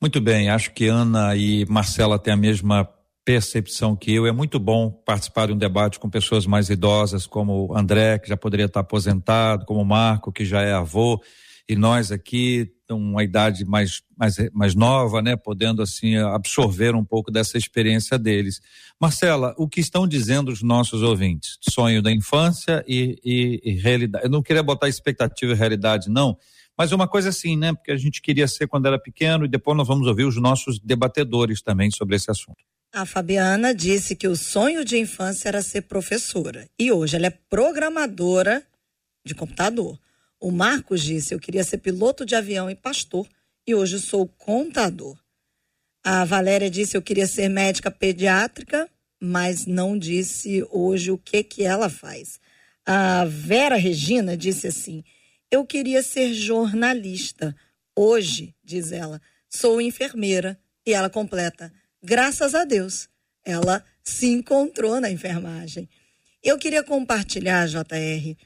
[SPEAKER 1] Muito bem, acho que Ana e Marcela têm a mesma percepção que eu. É muito bom participar de um debate com pessoas mais idosas, como o André, que já poderia estar aposentado, como o Marco, que já é avô, e nós aqui, uma idade mais, mais, mais nova, né, podendo assim absorver um pouco dessa experiência deles. Marcela, o que estão dizendo os nossos ouvintes? Sonho da infância e, e, e realidade. Eu não queria botar expectativa e realidade, não, mas uma coisa assim, né? Porque a gente queria ser quando era pequeno e depois nós vamos ouvir os nossos debatedores também sobre esse assunto.
[SPEAKER 2] A Fabiana disse que o sonho de infância era ser professora e hoje ela é programadora de computador. O Marcos disse: Eu queria ser piloto de avião e pastor e hoje sou contador. A Valéria disse: Eu queria ser médica pediátrica, mas não disse hoje o que, que ela faz. A Vera Regina disse assim: Eu queria ser jornalista. Hoje, diz ela, sou enfermeira. E ela completa: graças a Deus, ela se encontrou na enfermagem. Eu queria compartilhar, JR,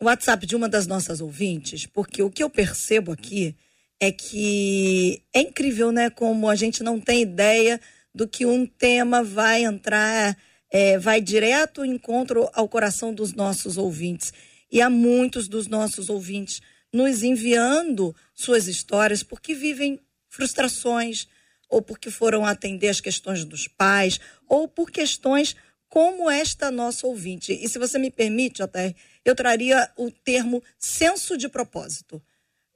[SPEAKER 2] o WhatsApp de uma das nossas ouvintes, porque o que eu percebo aqui é que é incrível, né? Como a gente não tem ideia do que um tema vai entrar, é, vai direto encontro ao coração dos nossos ouvintes. E há muitos dos nossos ouvintes nos enviando suas histórias porque vivem frustrações, ou porque foram atender as questões dos pais, ou por questões como esta nossa ouvinte. E se você me permite, JR, eu traria o termo senso de propósito.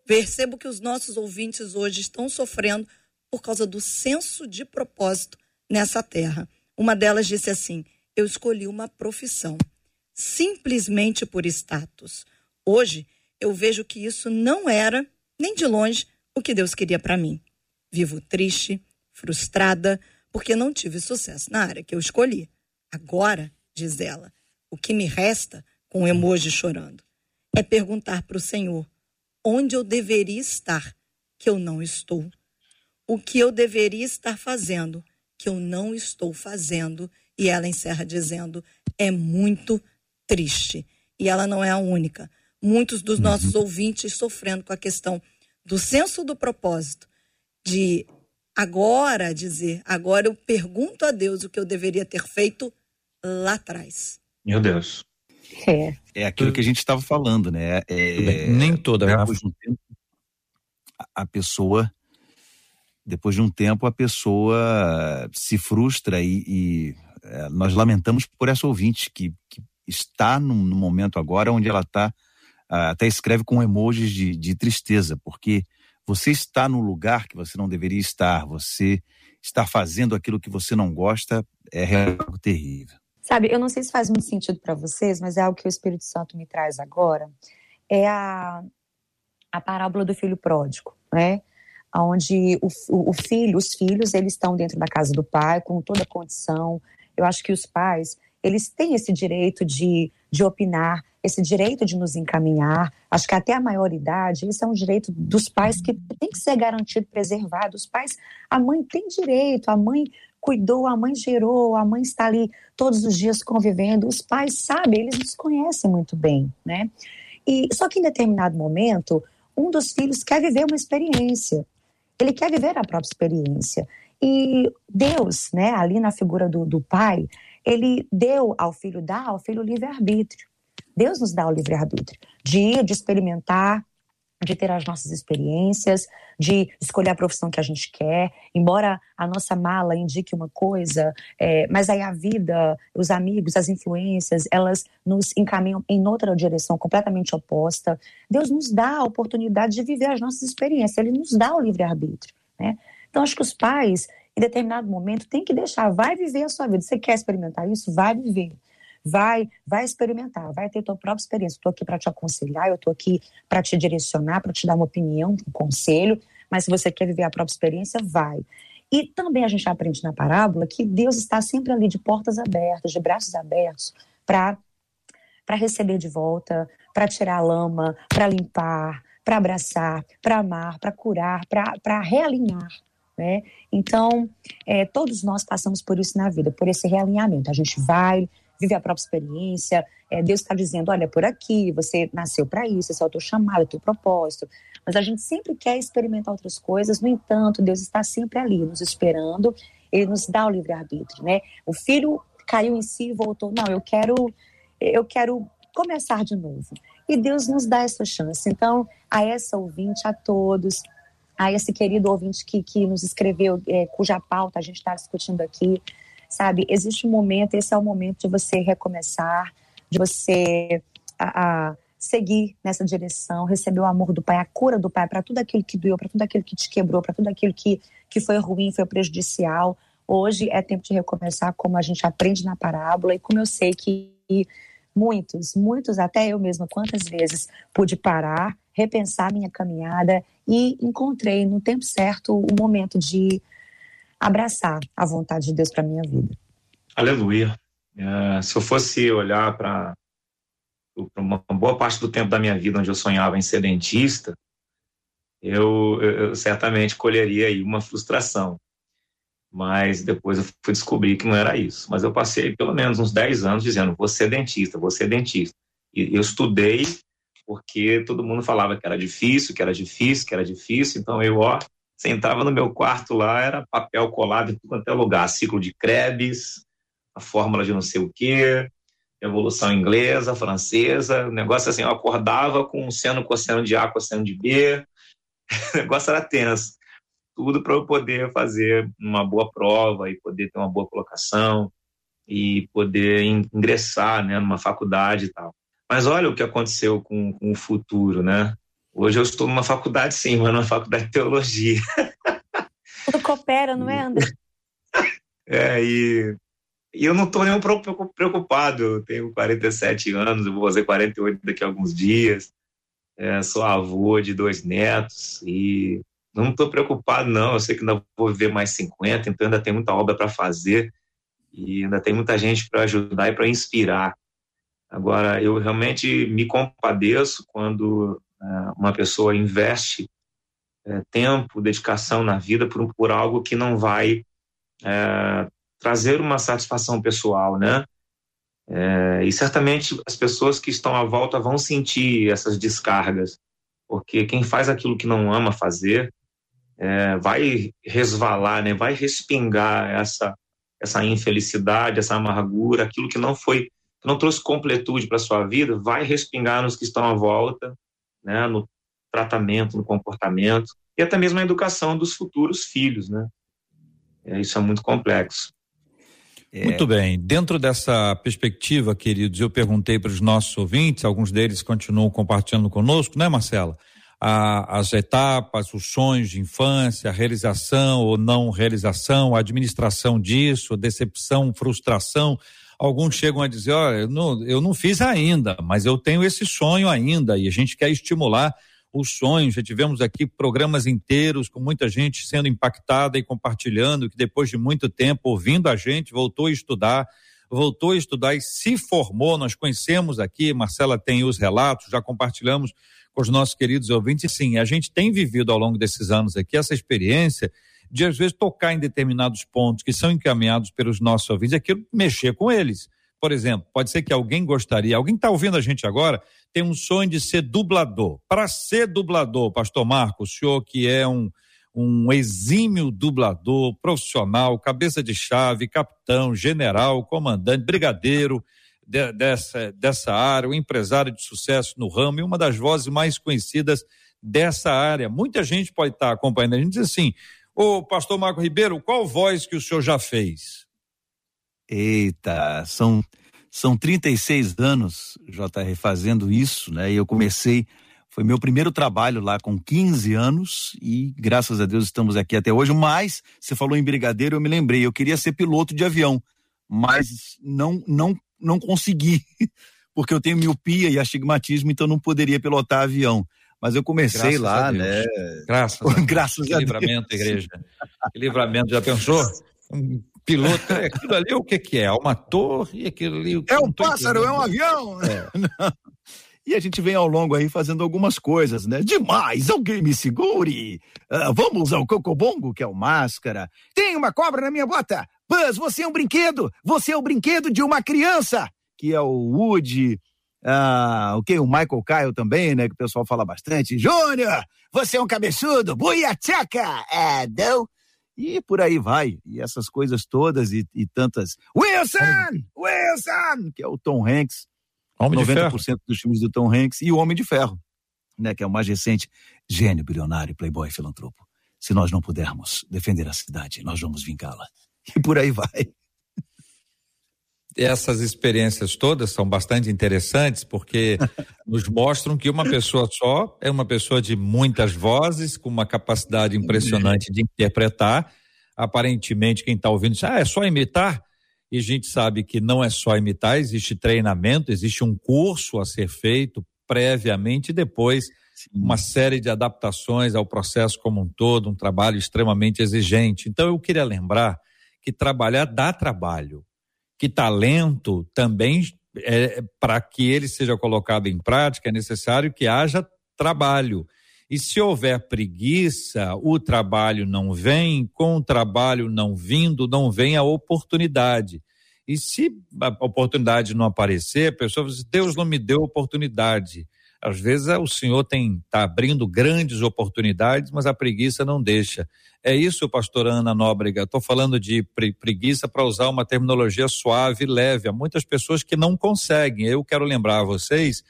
[SPEAKER 2] Percebo que os nossos ouvintes hoje estão sofrendo por causa do senso de propósito nessa terra. Uma delas disse assim: Eu escolhi uma profissão, simplesmente por status. Hoje, eu vejo que isso não era, nem de longe, o que Deus queria para mim. Vivo triste, frustrada, porque não tive sucesso na área que eu escolhi. Agora, diz ela, o que me resta, com um emoji chorando, é perguntar para o Senhor onde eu deveria estar, que eu não estou o que eu deveria estar fazendo, que eu não estou fazendo. E ela encerra dizendo: é muito triste. E ela não é a única. Muitos dos uhum. nossos ouvintes sofrendo com a questão do senso do propósito, de agora dizer, agora eu pergunto a Deus o que eu deveria ter feito lá atrás.
[SPEAKER 4] Meu Deus.
[SPEAKER 5] É, é aquilo que a gente estava falando, né? É,
[SPEAKER 1] Nem toda, né?
[SPEAKER 5] a pessoa depois de um tempo a pessoa se frustra e, e é, nós lamentamos por essa ouvinte que, que está no, no, momento agora onde ela está, até escreve com emojis de, de tristeza, porque você está no lugar que você não deveria estar, você está fazendo aquilo que você não gosta, é algo terrível.
[SPEAKER 3] Sabe, eu não sei se faz muito sentido para vocês, mas é algo que o Espírito Santo me traz agora. É a, a parábola do filho pródigo, né? onde o, o filho, os filhos, eles estão dentro da casa do pai com toda a condição. Eu acho que os pais, eles têm esse direito de, de opinar, esse direito de nos encaminhar. Acho que até a maioridade, isso é um direito dos pais que tem que ser garantido, preservado. Os pais, a mãe tem direito, a mãe cuidou, a mãe gerou, a mãe está ali todos os dias convivendo. Os pais sabem, eles nos conhecem muito bem, né? E só que em determinado momento, um dos filhos quer viver uma experiência. Ele quer viver a própria experiência. E Deus, né, ali na figura do, do pai, ele deu ao filho, dá ao filho o livre-arbítrio. Deus nos dá o livre-arbítrio de ir, de experimentar, de ter as nossas experiências, de escolher a profissão que a gente quer, embora a nossa mala indique uma coisa, é, mas aí a vida, os amigos, as influências, elas nos encaminham em outra direção completamente oposta. Deus nos dá a oportunidade de viver as nossas experiências, Ele nos dá o livre-arbítrio. Né? Então, acho que os pais, em determinado momento, têm que deixar, vai viver a sua vida. Você quer experimentar isso? Vai viver vai, vai experimentar, vai ter tua própria experiência. Estou aqui para te aconselhar, eu estou aqui para te direcionar, para te dar uma opinião, um conselho, mas se você quer viver a própria experiência, vai. E também a gente aprende na parábola que Deus está sempre ali de portas abertas, de braços abertos, para para receber de volta, para tirar a lama, para limpar, para abraçar, para amar, para curar, para realinhar. Né? Então, é, todos nós passamos por isso na vida, por esse realinhamento. A gente vai, viver a própria experiência. É, Deus está dizendo: olha, por aqui, você nasceu para isso, esse é o teu chamado, é o teu propósito. Mas a gente sempre quer experimentar outras coisas, no entanto, Deus está sempre ali, nos esperando, ele nos dá o livre-arbítrio, né? O filho caiu em si e voltou: não, eu quero, eu quero começar de novo. E Deus nos dá essa chance. Então, a essa ouvinte, a todos, a esse querido ouvinte que, que nos escreveu, é, cuja pauta a gente está discutindo aqui, sabe? Existe um momento, esse é o momento de você recomeçar, de você a, a seguir nessa direção, receber o amor do Pai, a cura do Pai para tudo aquilo que doeu, para tudo aquilo que te quebrou, para tudo aquilo que, que foi ruim, foi prejudicial. Hoje é tempo de recomeçar, como a gente aprende na parábola, e como eu sei que muitos, muitos, até eu mesma, quantas vezes pude parar, repensar minha caminhada e encontrei no tempo certo o momento de abraçar a vontade de Deus para minha vida.
[SPEAKER 4] Aleluia. É, se eu fosse olhar para uma boa parte do tempo da minha vida onde eu sonhava em ser dentista, eu, eu certamente colheria aí uma frustração. Mas depois eu fui descobrir que não era isso. Mas eu passei pelo menos uns 10 anos dizendo: vou ser dentista, vou ser dentista. E eu estudei porque todo mundo falava que era difícil, que era difícil, que era difícil. Então eu, ó, você entrava no meu quarto lá, era papel colado em tudo quanto é lugar, ciclo de Krebs, a fórmula de não sei o quê, evolução inglesa, francesa, o negócio assim, eu acordava com seno, cosseno de A, cosseno de B, <laughs> o negócio era tenso. Tudo para eu poder fazer uma boa prova e poder ter uma boa colocação e poder ingressar né, numa faculdade e tal. Mas olha o que aconteceu com, com o futuro, né? Hoje eu estou numa faculdade, sim, mas numa faculdade de teologia. <laughs>
[SPEAKER 3] Tudo coopera, não é, André? <laughs>
[SPEAKER 4] É, e, e eu não estou nem um pouco preocupado. Eu tenho 47 anos, eu vou fazer 48 daqui a alguns dias. É, sou avô de dois netos e não estou preocupado, não. Eu sei que ainda vou viver mais 50, então ainda tem muita obra para fazer e ainda tem muita gente para ajudar e para inspirar. Agora, eu realmente me compadeço quando é, uma pessoa investe é, tempo, dedicação na vida por, por algo que não vai é, trazer uma satisfação pessoal, né? É, e certamente as pessoas que estão à volta vão sentir essas descargas, porque quem faz aquilo que não ama fazer é, vai resvalar, né? Vai respingar essa essa infelicidade, essa amargura, aquilo que não foi, não trouxe completude para sua vida, vai respingar nos que estão à volta, né? No tratamento, no comportamento e até mesmo na educação dos futuros filhos, né? É, isso é muito complexo.
[SPEAKER 1] É... Muito bem. Dentro dessa perspectiva, queridos, eu perguntei para os nossos ouvintes, alguns deles continuam compartilhando conosco, né, Marcela? A, as etapas, os sonhos de infância, a realização ou não realização, a administração disso, decepção, frustração. Alguns chegam a dizer: olha, eu não, eu não fiz ainda, mas eu tenho esse sonho ainda, e a gente quer estimular os sonhos. Já tivemos aqui programas inteiros com muita gente sendo impactada e compartilhando, que depois de muito tempo ouvindo a gente, voltou a estudar, voltou a estudar e se formou. Nós conhecemos aqui, Marcela tem os relatos, já compartilhamos com os nossos queridos ouvintes. Sim, a gente tem vivido ao longo desses anos aqui essa experiência de às vezes tocar em determinados pontos que são encaminhados pelos nossos ouvintes, aquilo mexer com eles. Por exemplo, pode ser que alguém gostaria, alguém está ouvindo a gente agora, tem um sonho de ser dublador. Para ser dublador, Pastor Marcos, o senhor que é um, um exímio dublador, profissional, cabeça de chave, capitão, general, comandante, brigadeiro de, dessa, dessa área, um empresário de sucesso no ramo e uma das vozes mais conhecidas dessa área. Muita gente pode estar acompanhando a gente diz assim: Ô, pastor Marco Ribeiro, qual voz que o senhor já fez?
[SPEAKER 5] Eita, são são 36 anos, JR, fazendo isso, né? E eu comecei, foi meu primeiro trabalho lá com 15 anos e graças a Deus estamos aqui até hoje. Mas você falou em brigadeiro, eu me lembrei, eu queria ser piloto de avião, mas não não não consegui, <laughs> porque eu tenho miopia e astigmatismo, então não poderia pilotar avião. Mas eu comecei graças lá, né?
[SPEAKER 1] Graças <laughs> a Deus. graças que a livramento, Deus. igreja. Que livramento, já pensou? Um piloto, é, aquilo ali o que que é? Uma torre, aquilo ali...
[SPEAKER 5] É um pássaro, é um avião! É. <laughs> E a gente vem ao longo aí fazendo algumas coisas, né? Demais! Alguém me segure! Uh, vamos ao Cocobongo, que é o máscara. Tem uma cobra na minha bota! Buzz, você é um brinquedo! Você é o brinquedo de uma criança! Que é o Woody. O que? O Michael Kyle também, né? Que o pessoal fala bastante. Júnior, você é um cabeçudo! Buiachaca! É, não? E por aí vai. E essas coisas todas e, e tantas. Wilson! Wilson! Que é o Tom Hanks. Homem 90% dos filmes do Tom Hanks. E o Homem de Ferro, né? Que é o mais recente. Gênio, bilionário, playboy, filantropo. Se nós não pudermos defender a cidade, nós vamos vingá-la. E por aí vai
[SPEAKER 1] essas experiências todas são bastante interessantes porque <laughs> nos mostram que uma pessoa só é uma pessoa de muitas vozes, com uma capacidade impressionante de interpretar. Aparentemente, quem está ouvindo diz, ah, é só imitar? E a gente sabe que não é só imitar, existe treinamento, existe um curso a ser feito previamente e depois Sim. uma série de adaptações ao processo como um todo, um trabalho extremamente exigente. Então, eu queria lembrar que trabalhar dá trabalho que talento também, é, para que ele seja colocado em prática, é necessário que haja trabalho. E se houver preguiça, o trabalho não vem, com o trabalho não vindo, não vem a oportunidade. E se a oportunidade não aparecer, a pessoa diz, Deus não me deu oportunidade. Às vezes o Senhor tem está abrindo grandes oportunidades, mas a preguiça não deixa. É isso, pastor Ana Nóbrega. Estou falando de pre preguiça para usar uma terminologia suave, leve. Há muitas pessoas que não conseguem. Eu quero lembrar a vocês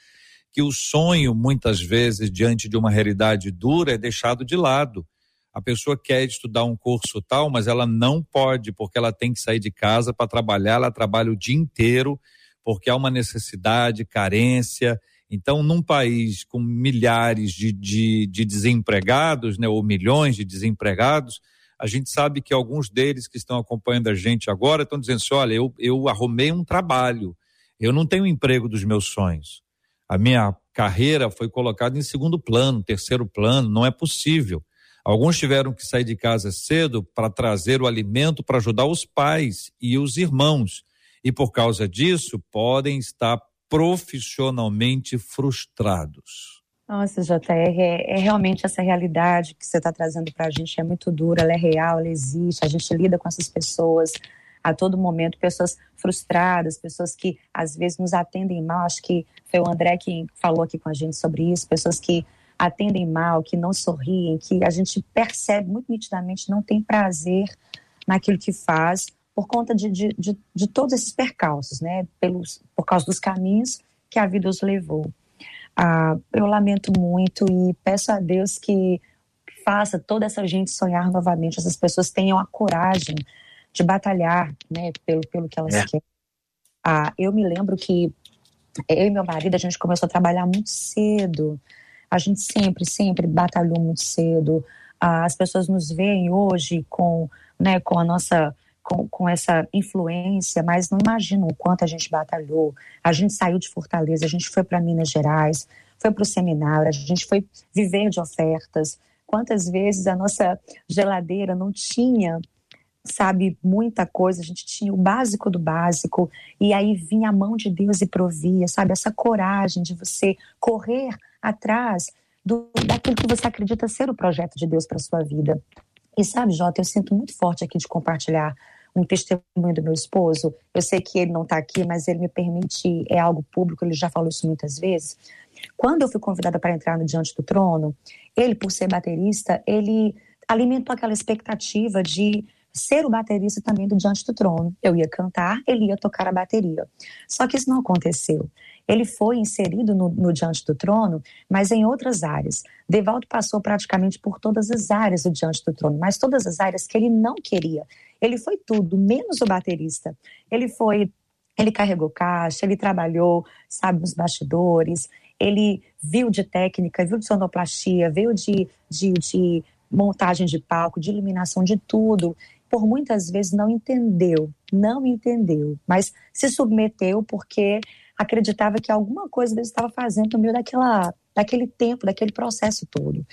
[SPEAKER 1] que o sonho, muitas vezes, diante de uma realidade dura, é deixado de lado. A pessoa quer estudar um curso tal, mas ela não pode, porque ela tem que sair de casa para trabalhar, ela trabalha o dia inteiro, porque há uma necessidade, carência, Então, num país com milhares de, de, de desempregados, né, ou milhões de desempregados, a gente sabe que alguns deles que estão acompanhando a gente agora estão dizendo assim: olha, eu, eu arrumei um trabalho, eu não tenho emprego dos meus sonhos. A minha carreira foi colocada em segundo plano, terceiro plano, não é possível. Alguns tiveram que sair de casa cedo para trazer o alimento para ajudar os pais e os irmãos. E por causa disso, podem estar profissionalmente frustrados.
[SPEAKER 3] Nossa, JR, é, é realmente essa realidade que você está trazendo para a gente é muito dura, ela é real, ela existe, a gente lida com essas pessoas a todo momento, pessoas frustradas, pessoas que às vezes nos atendem mal, acho que foi o André que falou aqui com a gente sobre isso, pessoas que atendem mal, que não sorriem, que a gente percebe muito nitidamente não tem prazer naquilo que faz, por conta de, de, de, de todos esses percalços, né? Pelos, por causa dos caminhos que a vida os levou. Ah, eu lamento muito e peço a Deus que faça toda essa gente sonhar novamente, essas pessoas tenham a coragem de batalhar né, pelo, pelo que elas é. querem. Ah, eu me lembro que eu e meu marido, a gente começou a trabalhar muito cedo. A gente sempre, sempre batalhou muito cedo. Ah, as pessoas nos veem hoje com, né, com a nossa com, com essa influência, mas não imaginam o quanto a gente batalhou. A gente saiu de Fortaleza, a gente foi para Minas Gerais, foi para o seminário, a gente foi viver de ofertas. Quantas vezes a nossa geladeira não tinha, sabe, muita coisa, a gente tinha o básico do básico, e aí vinha a mão de Deus e provia, sabe? Essa coragem de você correr atrás do, daquilo que você acredita ser o projeto de Deus para sua vida. E sabe, Jota, eu sinto muito forte aqui de compartilhar um testemunho do meu esposo. Eu sei que ele não está aqui, mas ele me permite, é algo público, ele já falou isso muitas vezes. Quando eu fui convidada para entrar no Diante do Trono, ele, por ser baterista, ele alimentou aquela expectativa de ser o baterista também do Diante do Trono. Eu ia cantar, ele ia tocar a bateria. Só que isso não aconteceu. Ele foi inserido no, no Diante do Trono, mas em outras áreas. Devaldo passou praticamente por todas as áreas do Diante do Trono, mas todas as áreas que ele não queria. Ele foi tudo, menos o baterista. Ele foi ele carregou caixa, ele trabalhou, sabe, nos bastidores, ele viu de técnica, viu de sonoplastia, viu de, de, de, montagem de palco, de iluminação, de tudo por muitas vezes não entendeu, não entendeu, mas se submeteu porque acreditava que alguma coisa Deus estava fazendo no meio daquela, daquele tempo, daquele processo todo.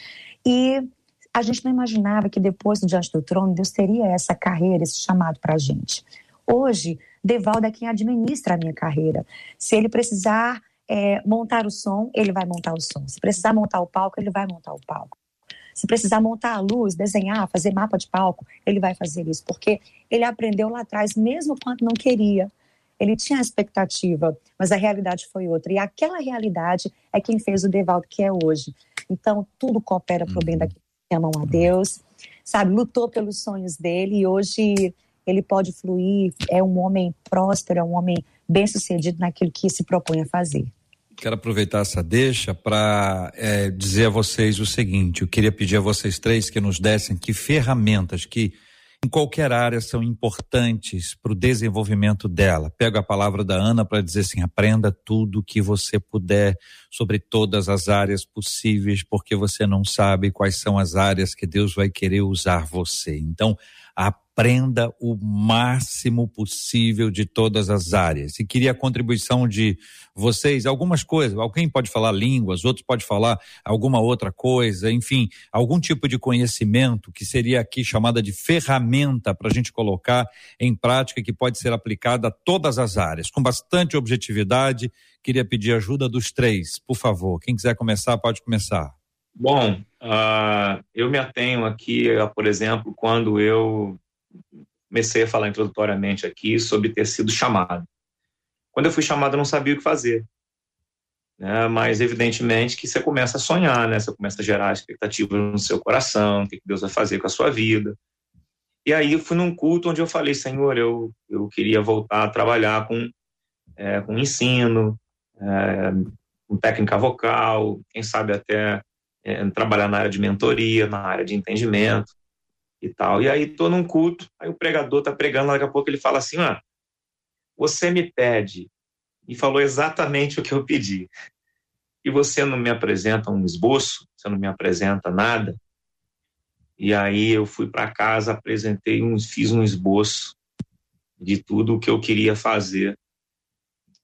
[SPEAKER 3] E a gente não imaginava que depois do Diante do Trono, Deus teria essa carreira, esse chamado para a gente. Hoje, Devaldo é quem administra a minha carreira. Se ele precisar é, montar o som, ele vai montar o som. Se precisar montar o palco, ele vai montar o palco. Se precisar montar a luz, desenhar, fazer mapa de palco, ele vai fazer isso, porque ele aprendeu lá atrás, mesmo quando não queria. Ele tinha a expectativa, mas a realidade foi outra. E aquela realidade é quem fez o Devaldo que é hoje. Então, tudo coopera para o bem uhum. Amam a Deus, sabe? Lutou pelos sonhos dele e hoje ele pode fluir. É um homem próspero, é um homem bem-sucedido naquilo que se propõe a fazer.
[SPEAKER 1] Quero aproveitar essa deixa para é, dizer a vocês o seguinte: eu queria pedir a vocês três que nos dessem que ferramentas que em qualquer área são importantes para o desenvolvimento dela. Pego a palavra da Ana para dizer assim: aprenda tudo que você puder sobre todas as áreas possíveis, porque você não sabe quais são as áreas que Deus vai querer usar você. Então, aprenda o máximo possível de todas as áreas. E queria a contribuição de vocês, algumas coisas. Alguém pode falar línguas, outros pode falar alguma outra coisa, enfim, algum tipo de conhecimento que seria aqui chamada de ferramenta para a gente colocar em prática que pode ser aplicada a todas as áreas, com bastante objetividade. Queria pedir ajuda dos três, por favor. Quem quiser começar, pode começar.
[SPEAKER 4] Bom, uh, eu me atenho aqui, por exemplo, quando eu comecei a falar introdutoriamente aqui sobre ter sido chamado. Quando eu fui chamado, eu não sabia o que fazer. Né? Mas, evidentemente, que você começa a sonhar, né? Você começa a gerar expectativas no seu coração, o que Deus vai fazer com a sua vida. E aí eu fui num culto onde eu falei, Senhor, eu, eu queria voltar a trabalhar com, é, com ensino, é, com técnica vocal, quem sabe até é, trabalhar na área de mentoria, na área de entendimento e tal. E aí tô num culto, aí o pregador tá pregando, daqui a pouco ele fala assim, ah, você me pede, e falou exatamente o que eu pedi. e você não me apresenta um esboço, você não me apresenta nada. E aí eu fui para casa, apresentei um, fiz um esboço de tudo o que eu queria fazer.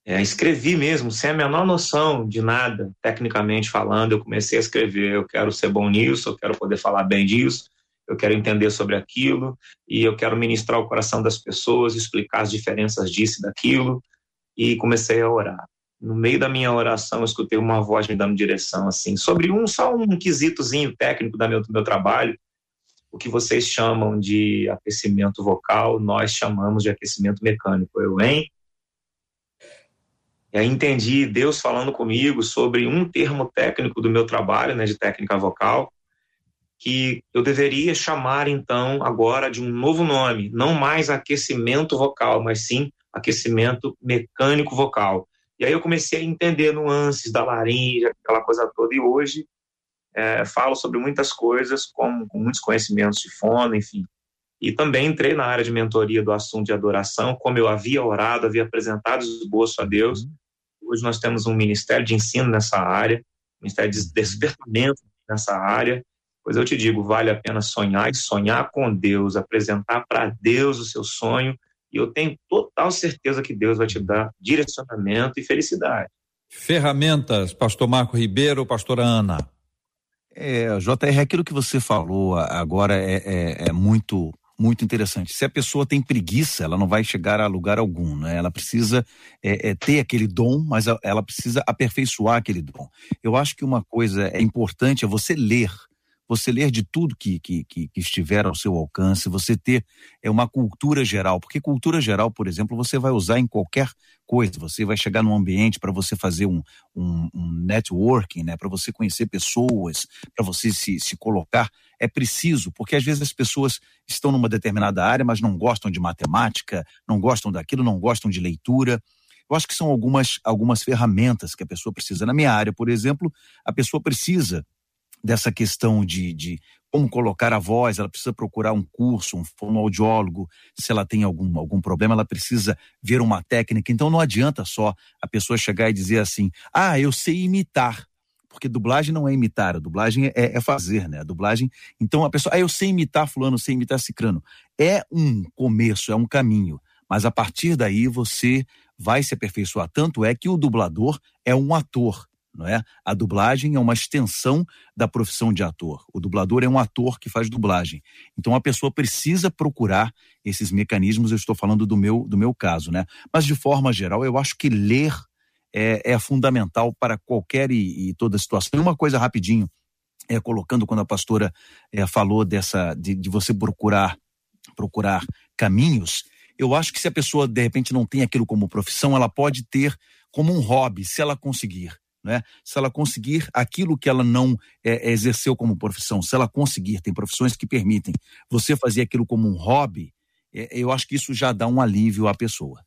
[SPEAKER 4] É, escrevi mesmo, sem a menor noção de nada, tecnicamente falando, eu comecei a escrever, eu quero ser bom nisso, eu quero poder falar bem disso, eu quero entender sobre aquilo, e eu quero ministrar o coração das pessoas, explicar as diferenças disso e daquilo, e comecei a orar no meio da minha oração, eu escutei uma voz me dando direção, assim, sobre um só um quesitozinho técnico do meu, do meu trabalho, o que vocês chamam de aquecimento vocal, nós chamamos de aquecimento mecânico. Eu, hein? Aí entendi Deus falando comigo sobre um termo técnico do meu trabalho, né, de técnica vocal, que eu deveria chamar então agora de um novo nome, não mais aquecimento vocal, mas sim aquecimento mecânico vocal. E aí eu comecei a entender nuances da laringe, aquela coisa toda, e hoje é, falo sobre muitas coisas, com, com muitos conhecimentos de fono, enfim. E também entrei na área de mentoria do assunto de adoração, como eu havia orado, havia apresentado esboço a Deus. Uhum. Hoje nós temos um ministério de ensino nessa área, um ministério de despertamento nessa área. Pois eu te digo, vale a pena sonhar e sonhar com Deus, apresentar para Deus o seu sonho e eu tenho total certeza que Deus vai te dar direcionamento e felicidade.
[SPEAKER 1] Ferramentas, pastor Marco Ribeiro, pastora Ana.
[SPEAKER 5] É, JR, aquilo que você falou agora é, é, é, muito muito interessante. Se a pessoa tem preguiça, ela não vai chegar a lugar algum, né? Ela precisa é, é, ter aquele dom, mas ela precisa aperfeiçoar aquele dom. Eu acho que uma coisa é importante é você ler você ler de tudo que, que, que, estiver ao seu alcance, você ter é uma cultura geral, porque cultura geral, por exemplo, você vai usar em qualquer coisa, você vai chegar num ambiente para você fazer um, um, um networking, né, para você conhecer pessoas, para você se, se colocar, é preciso, porque às vezes as pessoas estão numa determinada área, mas não gostam de matemática, não gostam daquilo, não gostam de leitura, eu acho que são algumas, algumas ferramentas que a pessoa precisa. Na minha área, por exemplo, a pessoa precisa dessa questão de, de como colocar a voz, ela precisa procurar um curso, um fonoaudiólogo, se ela tem algum, algum problema, ela precisa ver uma técnica. Então não adianta só a pessoa chegar e dizer assim, ah, eu sei imitar. Porque dublagem não é imitar, a dublagem é, é fazer, né? A dublagem. Então a pessoa, ah, eu sei imitar fulano, sei imitar cicrano. É um começo, é um caminho. Mas a partir daí você vai se aperfeiçoar. Tanto é que o dublador é um ator não é? A dublagem é uma extensão da profissão de ator. O dublador é um ator que faz dublagem. Então a pessoa precisa procurar esses mecanismos. Eu estou falando do meu do meu caso, né? Mas de forma geral, eu acho que ler é, é fundamental para qualquer e, e, toda situação. Uma coisa rapidinho, é colocando quando a pastora é, falou dessa de, de você procurar procurar caminhos. Eu acho que se a pessoa de repente não tem aquilo como profissão, ela pode ter como um hobby, se ela conseguir né? Se ela conseguir aquilo que ela não é, exerceu como profissão, se ela conseguir, tem profissões que permitem você fazer aquilo como um hobby, é, eu acho que isso já dá um alívio à pessoa.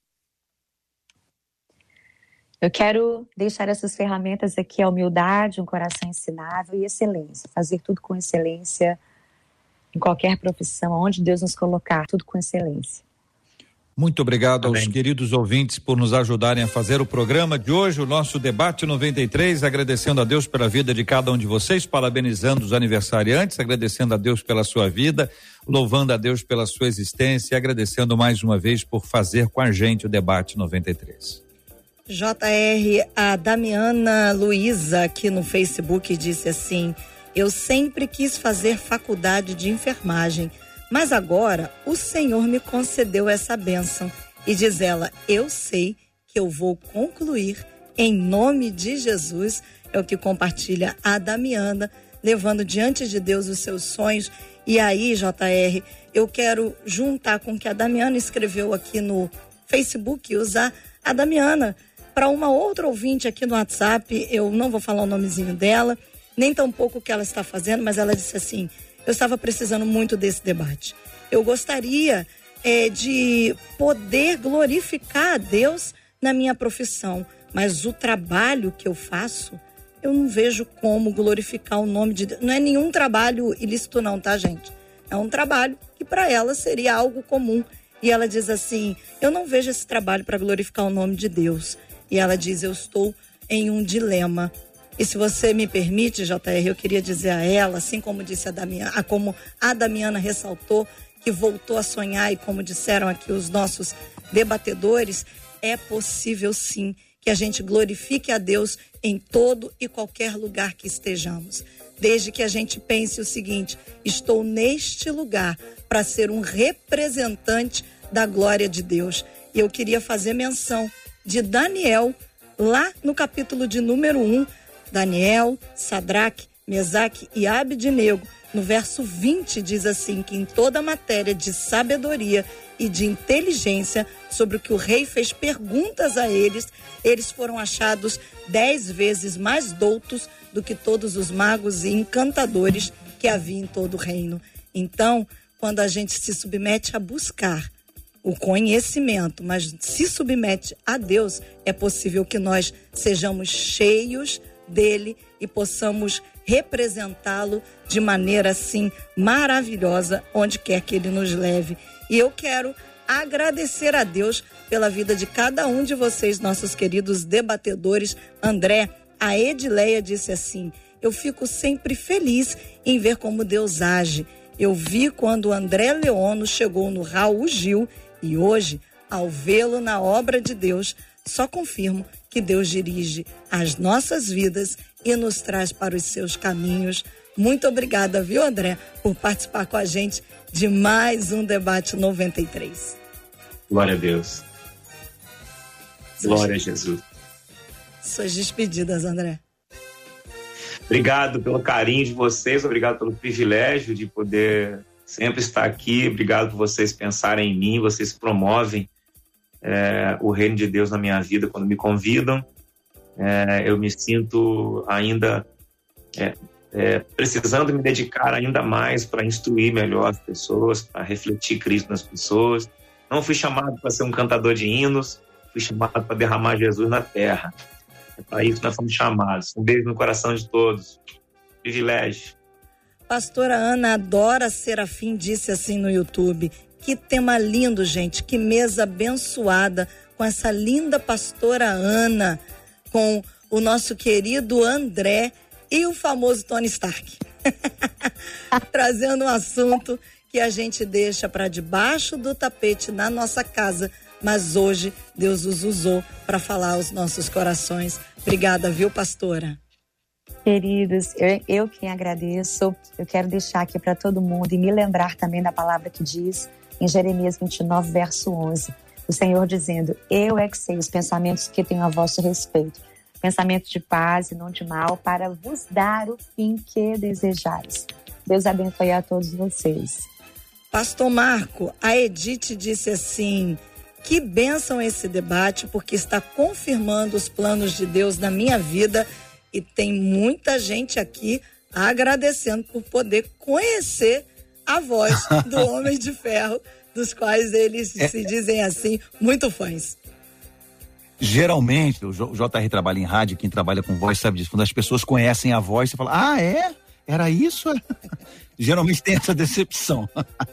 [SPEAKER 3] Eu quero deixar essas ferramentas aqui, a humildade, um coração ensinável e excelência. Fazer tudo com excelência em qualquer profissão, onde Deus nos colocar, tudo com excelência.
[SPEAKER 1] Muito obrigado Amém. aos queridos ouvintes por nos ajudarem a fazer o programa de hoje, o nosso debate 93, agradecendo a Deus pela vida de cada um de vocês, parabenizando os aniversariantes, agradecendo a Deus pela sua vida, louvando a Deus pela sua existência e agradecendo mais uma vez por fazer com a gente o debate 93.
[SPEAKER 2] JR, a Damiana Luiza aqui no Facebook disse assim: Eu sempre quis fazer faculdade de enfermagem mas agora o Senhor me concedeu essa bênção. E diz ela: Eu sei que eu vou concluir em nome de Jesus. É o que compartilha a Damiana, levando diante de Deus os seus sonhos. E aí, JR, eu quero juntar com o que a Damiana escreveu aqui no Facebook, usar a Damiana para uma outra ouvinte aqui no WhatsApp. Eu não vou falar o nomezinho dela, nem tampouco o que ela está fazendo, mas ela disse assim: eu estava precisando muito desse debate. Eu gostaria é, de poder glorificar a Deus na minha profissão, mas o trabalho que eu faço, eu não vejo como glorificar o nome de Deus. Não é nenhum trabalho ilícito, não, tá, gente? É um trabalho que para ela seria algo comum. E ela diz assim: Eu não vejo esse trabalho para glorificar o nome de Deus. E ela diz: Eu estou em um dilema E se você me permite, JR, eu queria dizer a ela, assim como disse a Damiana, como a Damiana ressaltou, que voltou a sonhar e como disseram aqui os nossos debatedores, é possível sim que a gente glorifique a Deus em todo e qualquer lugar que estejamos. Desde que a gente pense o seguinte: estou neste lugar para ser um representante da glória de Deus. E eu queria fazer menção de Daniel, lá no capítulo de número 1, Daniel, Sadraque, Mesaque e Abednego, no verso 20 diz assim que em toda matéria de sabedoria e de inteligência sobre o que o rei fez perguntas a eles, eles foram achados dez vezes mais doutos do que todos os magos e encantadores que havia em todo o reino. Então, quando a gente se submete a buscar o conhecimento, mas se submete a Deus, é possível que nós sejamos cheios dele e possamos representá-lo de maneira assim maravilhosa onde quer que ele nos leve. E eu quero agradecer a Deus pela vida de cada um de vocês, nossos queridos debatedores. André, a Edileia disse assim: Eu fico sempre feliz em ver como Deus age. Eu vi quando André Leono chegou no Raul Gil e hoje, ao vê-lo na obra de Deus, só confirmo que Deus dirige as nossas vidas e nos traz para os seus caminhos. Muito obrigada, viu, André, por participar com a gente de mais um debate 93.
[SPEAKER 4] Glória a Deus. Glória a Jesus.
[SPEAKER 2] Suas despedidas, André.
[SPEAKER 4] Obrigado pelo carinho de vocês, obrigado pelo privilégio de poder sempre estar aqui. Obrigado por vocês pensarem em mim, vocês promovem é, o reino de Deus na minha vida quando me convidam. É, eu me sinto ainda é, é, precisando me dedicar ainda mais para instruir melhor as pessoas, para refletir Cristo nas pessoas. Não fui chamado para ser um cantador de hinos, fui chamado para derramar Jesus na terra. É para isso que nós fomos chamados. Um beijo no coração de todos. Privilégio.
[SPEAKER 2] Pastora Ana Adora Serafim disse assim no YouTube: que tema lindo, gente, que mesa abençoada com essa linda pastora Ana, com o nosso querido André e o famoso Tony Stark. <laughs> Trazendo um assunto que a gente deixa para debaixo do tapete na nossa casa, mas hoje Deus os usou para falar aos nossos corações. Obrigada, viu, pastora?
[SPEAKER 3] Queridos, eu, eu quem agradeço. Eu quero deixar aqui para todo mundo e me lembrar também da palavra que diz em Jeremias 29, verso 11. O Senhor dizendo: Eu é que sei os pensamentos que tenho a vosso respeito, pensamentos de paz e não de mal, para vos dar o fim que desejares. Deus abençoe a todos vocês.
[SPEAKER 2] Pastor Marco, a Edith disse assim: que bênção esse debate, porque está confirmando os planos de Deus na minha vida e tem muita gente aqui agradecendo por poder conhecer a voz do <laughs> Homem de Ferro, dos quais eles é. se dizem assim, muito fãs.
[SPEAKER 5] Geralmente, o JR trabalha em rádio, quem trabalha com voz sabe disso. Quando as pessoas conhecem a voz, você fala, ah, é? Era isso? <laughs> Geralmente tem essa decepção.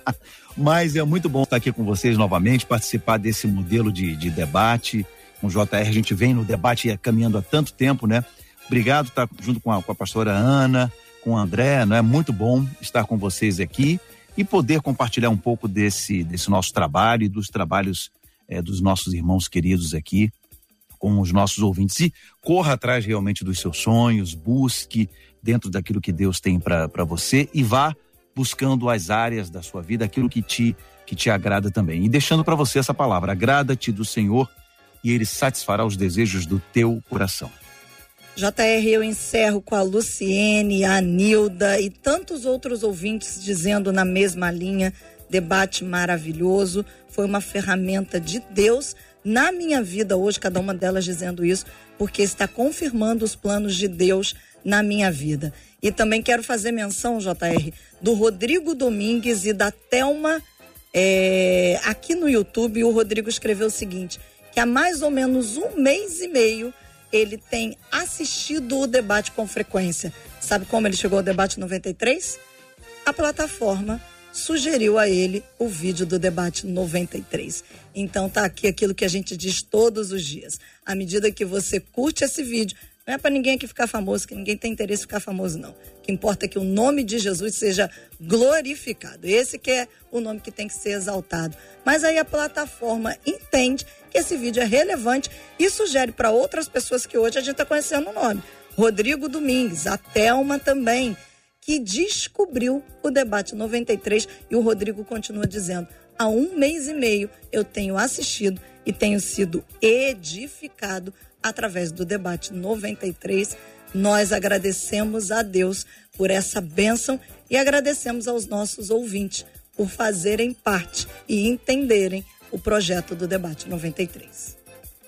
[SPEAKER 5] <laughs> Mas é muito bom estar aqui com vocês novamente, participar desse modelo de, de debate. Com o JR, a gente vem no debate caminhando há tanto tempo, né? Obrigado estar junto com a, com a pastora Ana, com o André, não é muito bom estar com vocês aqui e poder compartilhar um pouco desse, desse nosso trabalho e dos trabalhos é, dos nossos irmãos queridos aqui com os nossos ouvintes. E corra atrás realmente dos seus sonhos, busque dentro daquilo que Deus tem para você e vá buscando as áreas da sua vida, aquilo que te, que te agrada também. E deixando para você essa palavra: agrada-te do Senhor e Ele satisfará os desejos do teu coração.
[SPEAKER 2] JR, eu encerro com a Luciene, a Nilda e tantos outros ouvintes dizendo na mesma linha: debate maravilhoso, foi uma ferramenta de Deus na minha vida hoje, cada uma delas dizendo isso, porque está confirmando os planos de Deus na minha vida. E também quero fazer menção, JR, do Rodrigo Domingues e da Telma é, aqui no YouTube. O Rodrigo escreveu o seguinte: que há mais ou menos um mês e meio ele tem assistido o debate com frequência. Sabe como ele chegou ao debate 93? A plataforma sugeriu a ele o vídeo do debate 93. Então tá aqui aquilo que a gente diz todos os dias. À medida que você curte esse vídeo, Não é para ninguém aqui ficar famoso, que ninguém tem interesse em ficar famoso, não. O que importa é que o nome de Jesus seja glorificado. Esse que é o nome que tem que ser exaltado. Mas aí a plataforma entende que esse vídeo é relevante e sugere para outras pessoas que hoje a gente está conhecendo o nome. Rodrigo Domingues, a Thelma também, que descobriu o debate 93 e o Rodrigo continua dizendo: há um mês e meio eu tenho assistido e tenho sido edificado através do debate 93. Nós agradecemos a Deus por essa bênção e agradecemos aos nossos ouvintes por fazerem parte e entenderem o projeto do debate 93.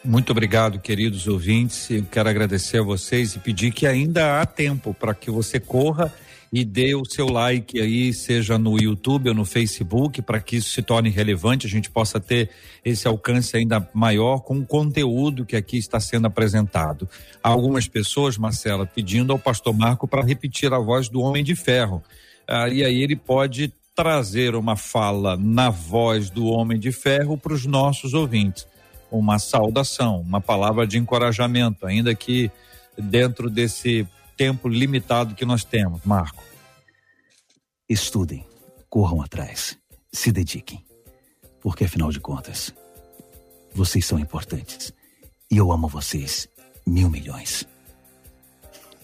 [SPEAKER 1] Muito obrigado, queridos ouvintes. Eu quero agradecer a vocês e pedir que ainda há tempo para que você corra e dê o seu like aí, seja no YouTube ou no Facebook, para que isso se torne relevante, a gente possa ter esse alcance ainda maior com o conteúdo que aqui está sendo apresentado. Há algumas pessoas, Marcela, pedindo ao pastor Marco para repetir a voz do Homem de Ferro. Ah, e aí ele pode trazer uma fala na voz do Homem de Ferro para os nossos ouvintes. Uma saudação, uma palavra de encorajamento, ainda que dentro desse tempo limitado que nós temos, Marco?
[SPEAKER 5] Estudem, corram atrás, se dediquem. Porque afinal de contas, vocês são importantes. E eu amo vocês mil milhões.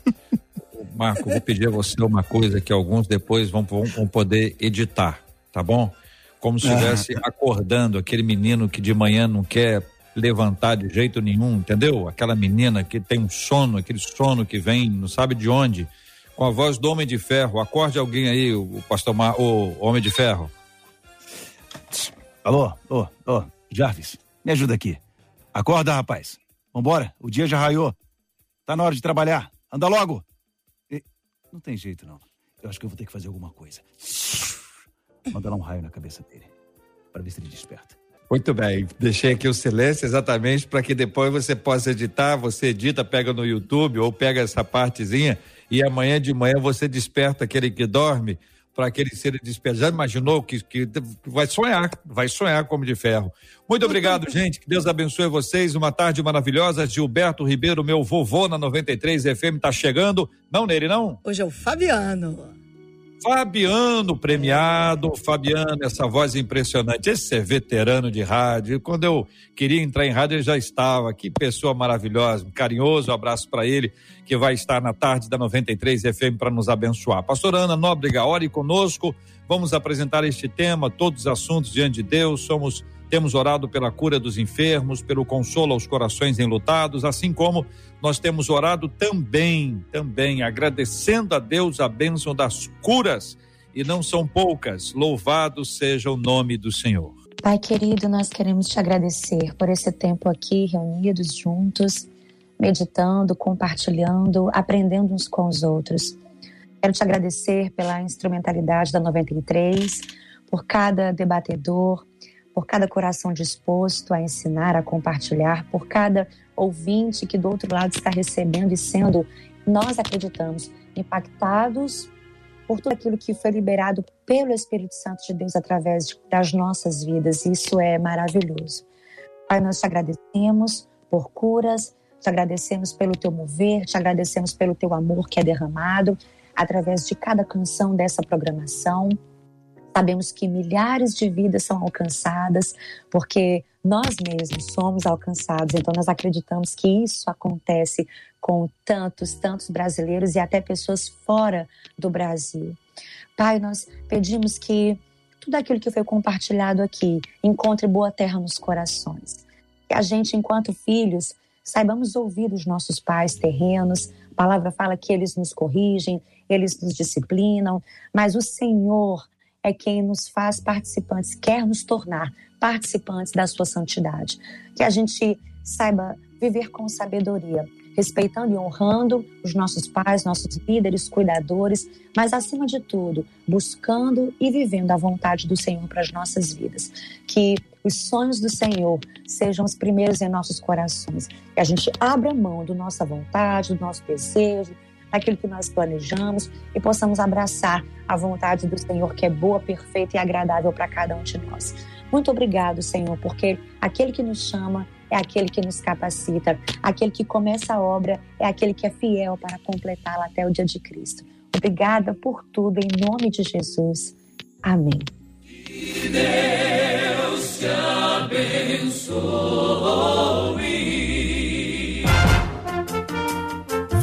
[SPEAKER 5] <laughs>
[SPEAKER 1] Marco, vou pedir a você uma coisa que alguns depois vão, vão, poder editar, tá bom? Como se estivesse ah. acordando aquele menino que de manhã não quer levantar de jeito nenhum, entendeu? Aquela menina que tem um sono, aquele sono que vem, não sabe de onde, com a voz do Homem de Ferro. Acorde alguém aí, o pastor Mar, o Homem de Ferro.
[SPEAKER 5] Alô, ô, ô, Jarvis, me ajuda aqui. Acorda, rapaz. Vambora, o dia já raiou. Tá na hora de trabalhar. Anda logo. E... Não tem jeito, não. Eu acho que eu vou ter que fazer alguma coisa. Manda lá um raio na cabeça dele. para ver se ele desperta.
[SPEAKER 1] Muito bem, deixei aqui o silêncio exatamente para que depois você possa editar, você edita, pega no YouTube ou pega essa partezinha e amanhã de manhã você desperta aquele que dorme para aquele ser desperto. Já imaginou que, que vai sonhar, vai sonhar como de ferro. Muito obrigado, gente. Que Deus abençoe vocês. Uma tarde maravilhosa. Gilberto Ribeiro, meu vovô na 93 FM, tá chegando. Não nele, não?
[SPEAKER 2] Hoje é o Fabiano.
[SPEAKER 1] Fabiano premiado, Fabiano, essa voz impressionante. Esse é veterano de rádio. Quando eu queria entrar em rádio, ele já estava. Que pessoa maravilhosa, um carinhoso abraço para ele, que vai estar na tarde da 93 FM para nos abençoar. Pastor Ana Nóbrega, ore conosco. Vamos apresentar este tema, todos os assuntos diante de Deus. Somos temos orado pela cura dos enfermos, pelo consolo aos corações enlutados, assim como nós temos orado também, também agradecendo a Deus a bênção das curas, e não são poucas. Louvado seja o nome do Senhor.
[SPEAKER 3] Pai querido, nós queremos te agradecer por esse tempo aqui reunidos juntos, meditando, compartilhando, aprendendo uns com os outros. Quero te agradecer pela instrumentalidade da 93, por cada debatedor, por cada coração disposto a ensinar, a compartilhar, por cada ouvinte que do outro lado está recebendo e sendo, nós acreditamos, impactados por tudo aquilo que foi liberado pelo Espírito Santo de Deus através das nossas vidas. Isso é maravilhoso. Pai, nós te agradecemos por curas, te agradecemos pelo teu mover, te agradecemos pelo teu amor que é derramado através de cada canção dessa programação. Sabemos que milhares de vidas são alcançadas porque nós mesmos somos alcançados. Então, nós acreditamos que isso acontece com tantos, tantos brasileiros e até pessoas fora do Brasil. Pai, nós pedimos que tudo aquilo que foi compartilhado aqui encontre boa terra nos corações. Que a gente, enquanto filhos, saibamos ouvir os nossos pais terrenos. A palavra fala que eles nos corrigem, eles nos disciplinam, mas o Senhor é quem nos faz participantes, quer nos tornar participantes da sua santidade. Que a gente saiba viver com sabedoria, respeitando e honrando os nossos pais, nossos líderes, cuidadores, mas acima de tudo, buscando e vivendo a vontade do Senhor para as nossas vidas. Que os sonhos do Senhor sejam os primeiros em nossos corações. Que a gente abra mão da nossa vontade, do nosso desejo, daquilo que nós planejamos e possamos abraçar a vontade do Senhor, que é boa, perfeita e agradável para cada um de nós. Muito obrigado, Senhor, porque aquele que nos chama é aquele que nos capacita, aquele que começa a obra é aquele que é fiel para completá-la até o dia de Cristo. Obrigada por tudo, em nome de Jesus. Amém. Que Deus te
[SPEAKER 6] abençoe.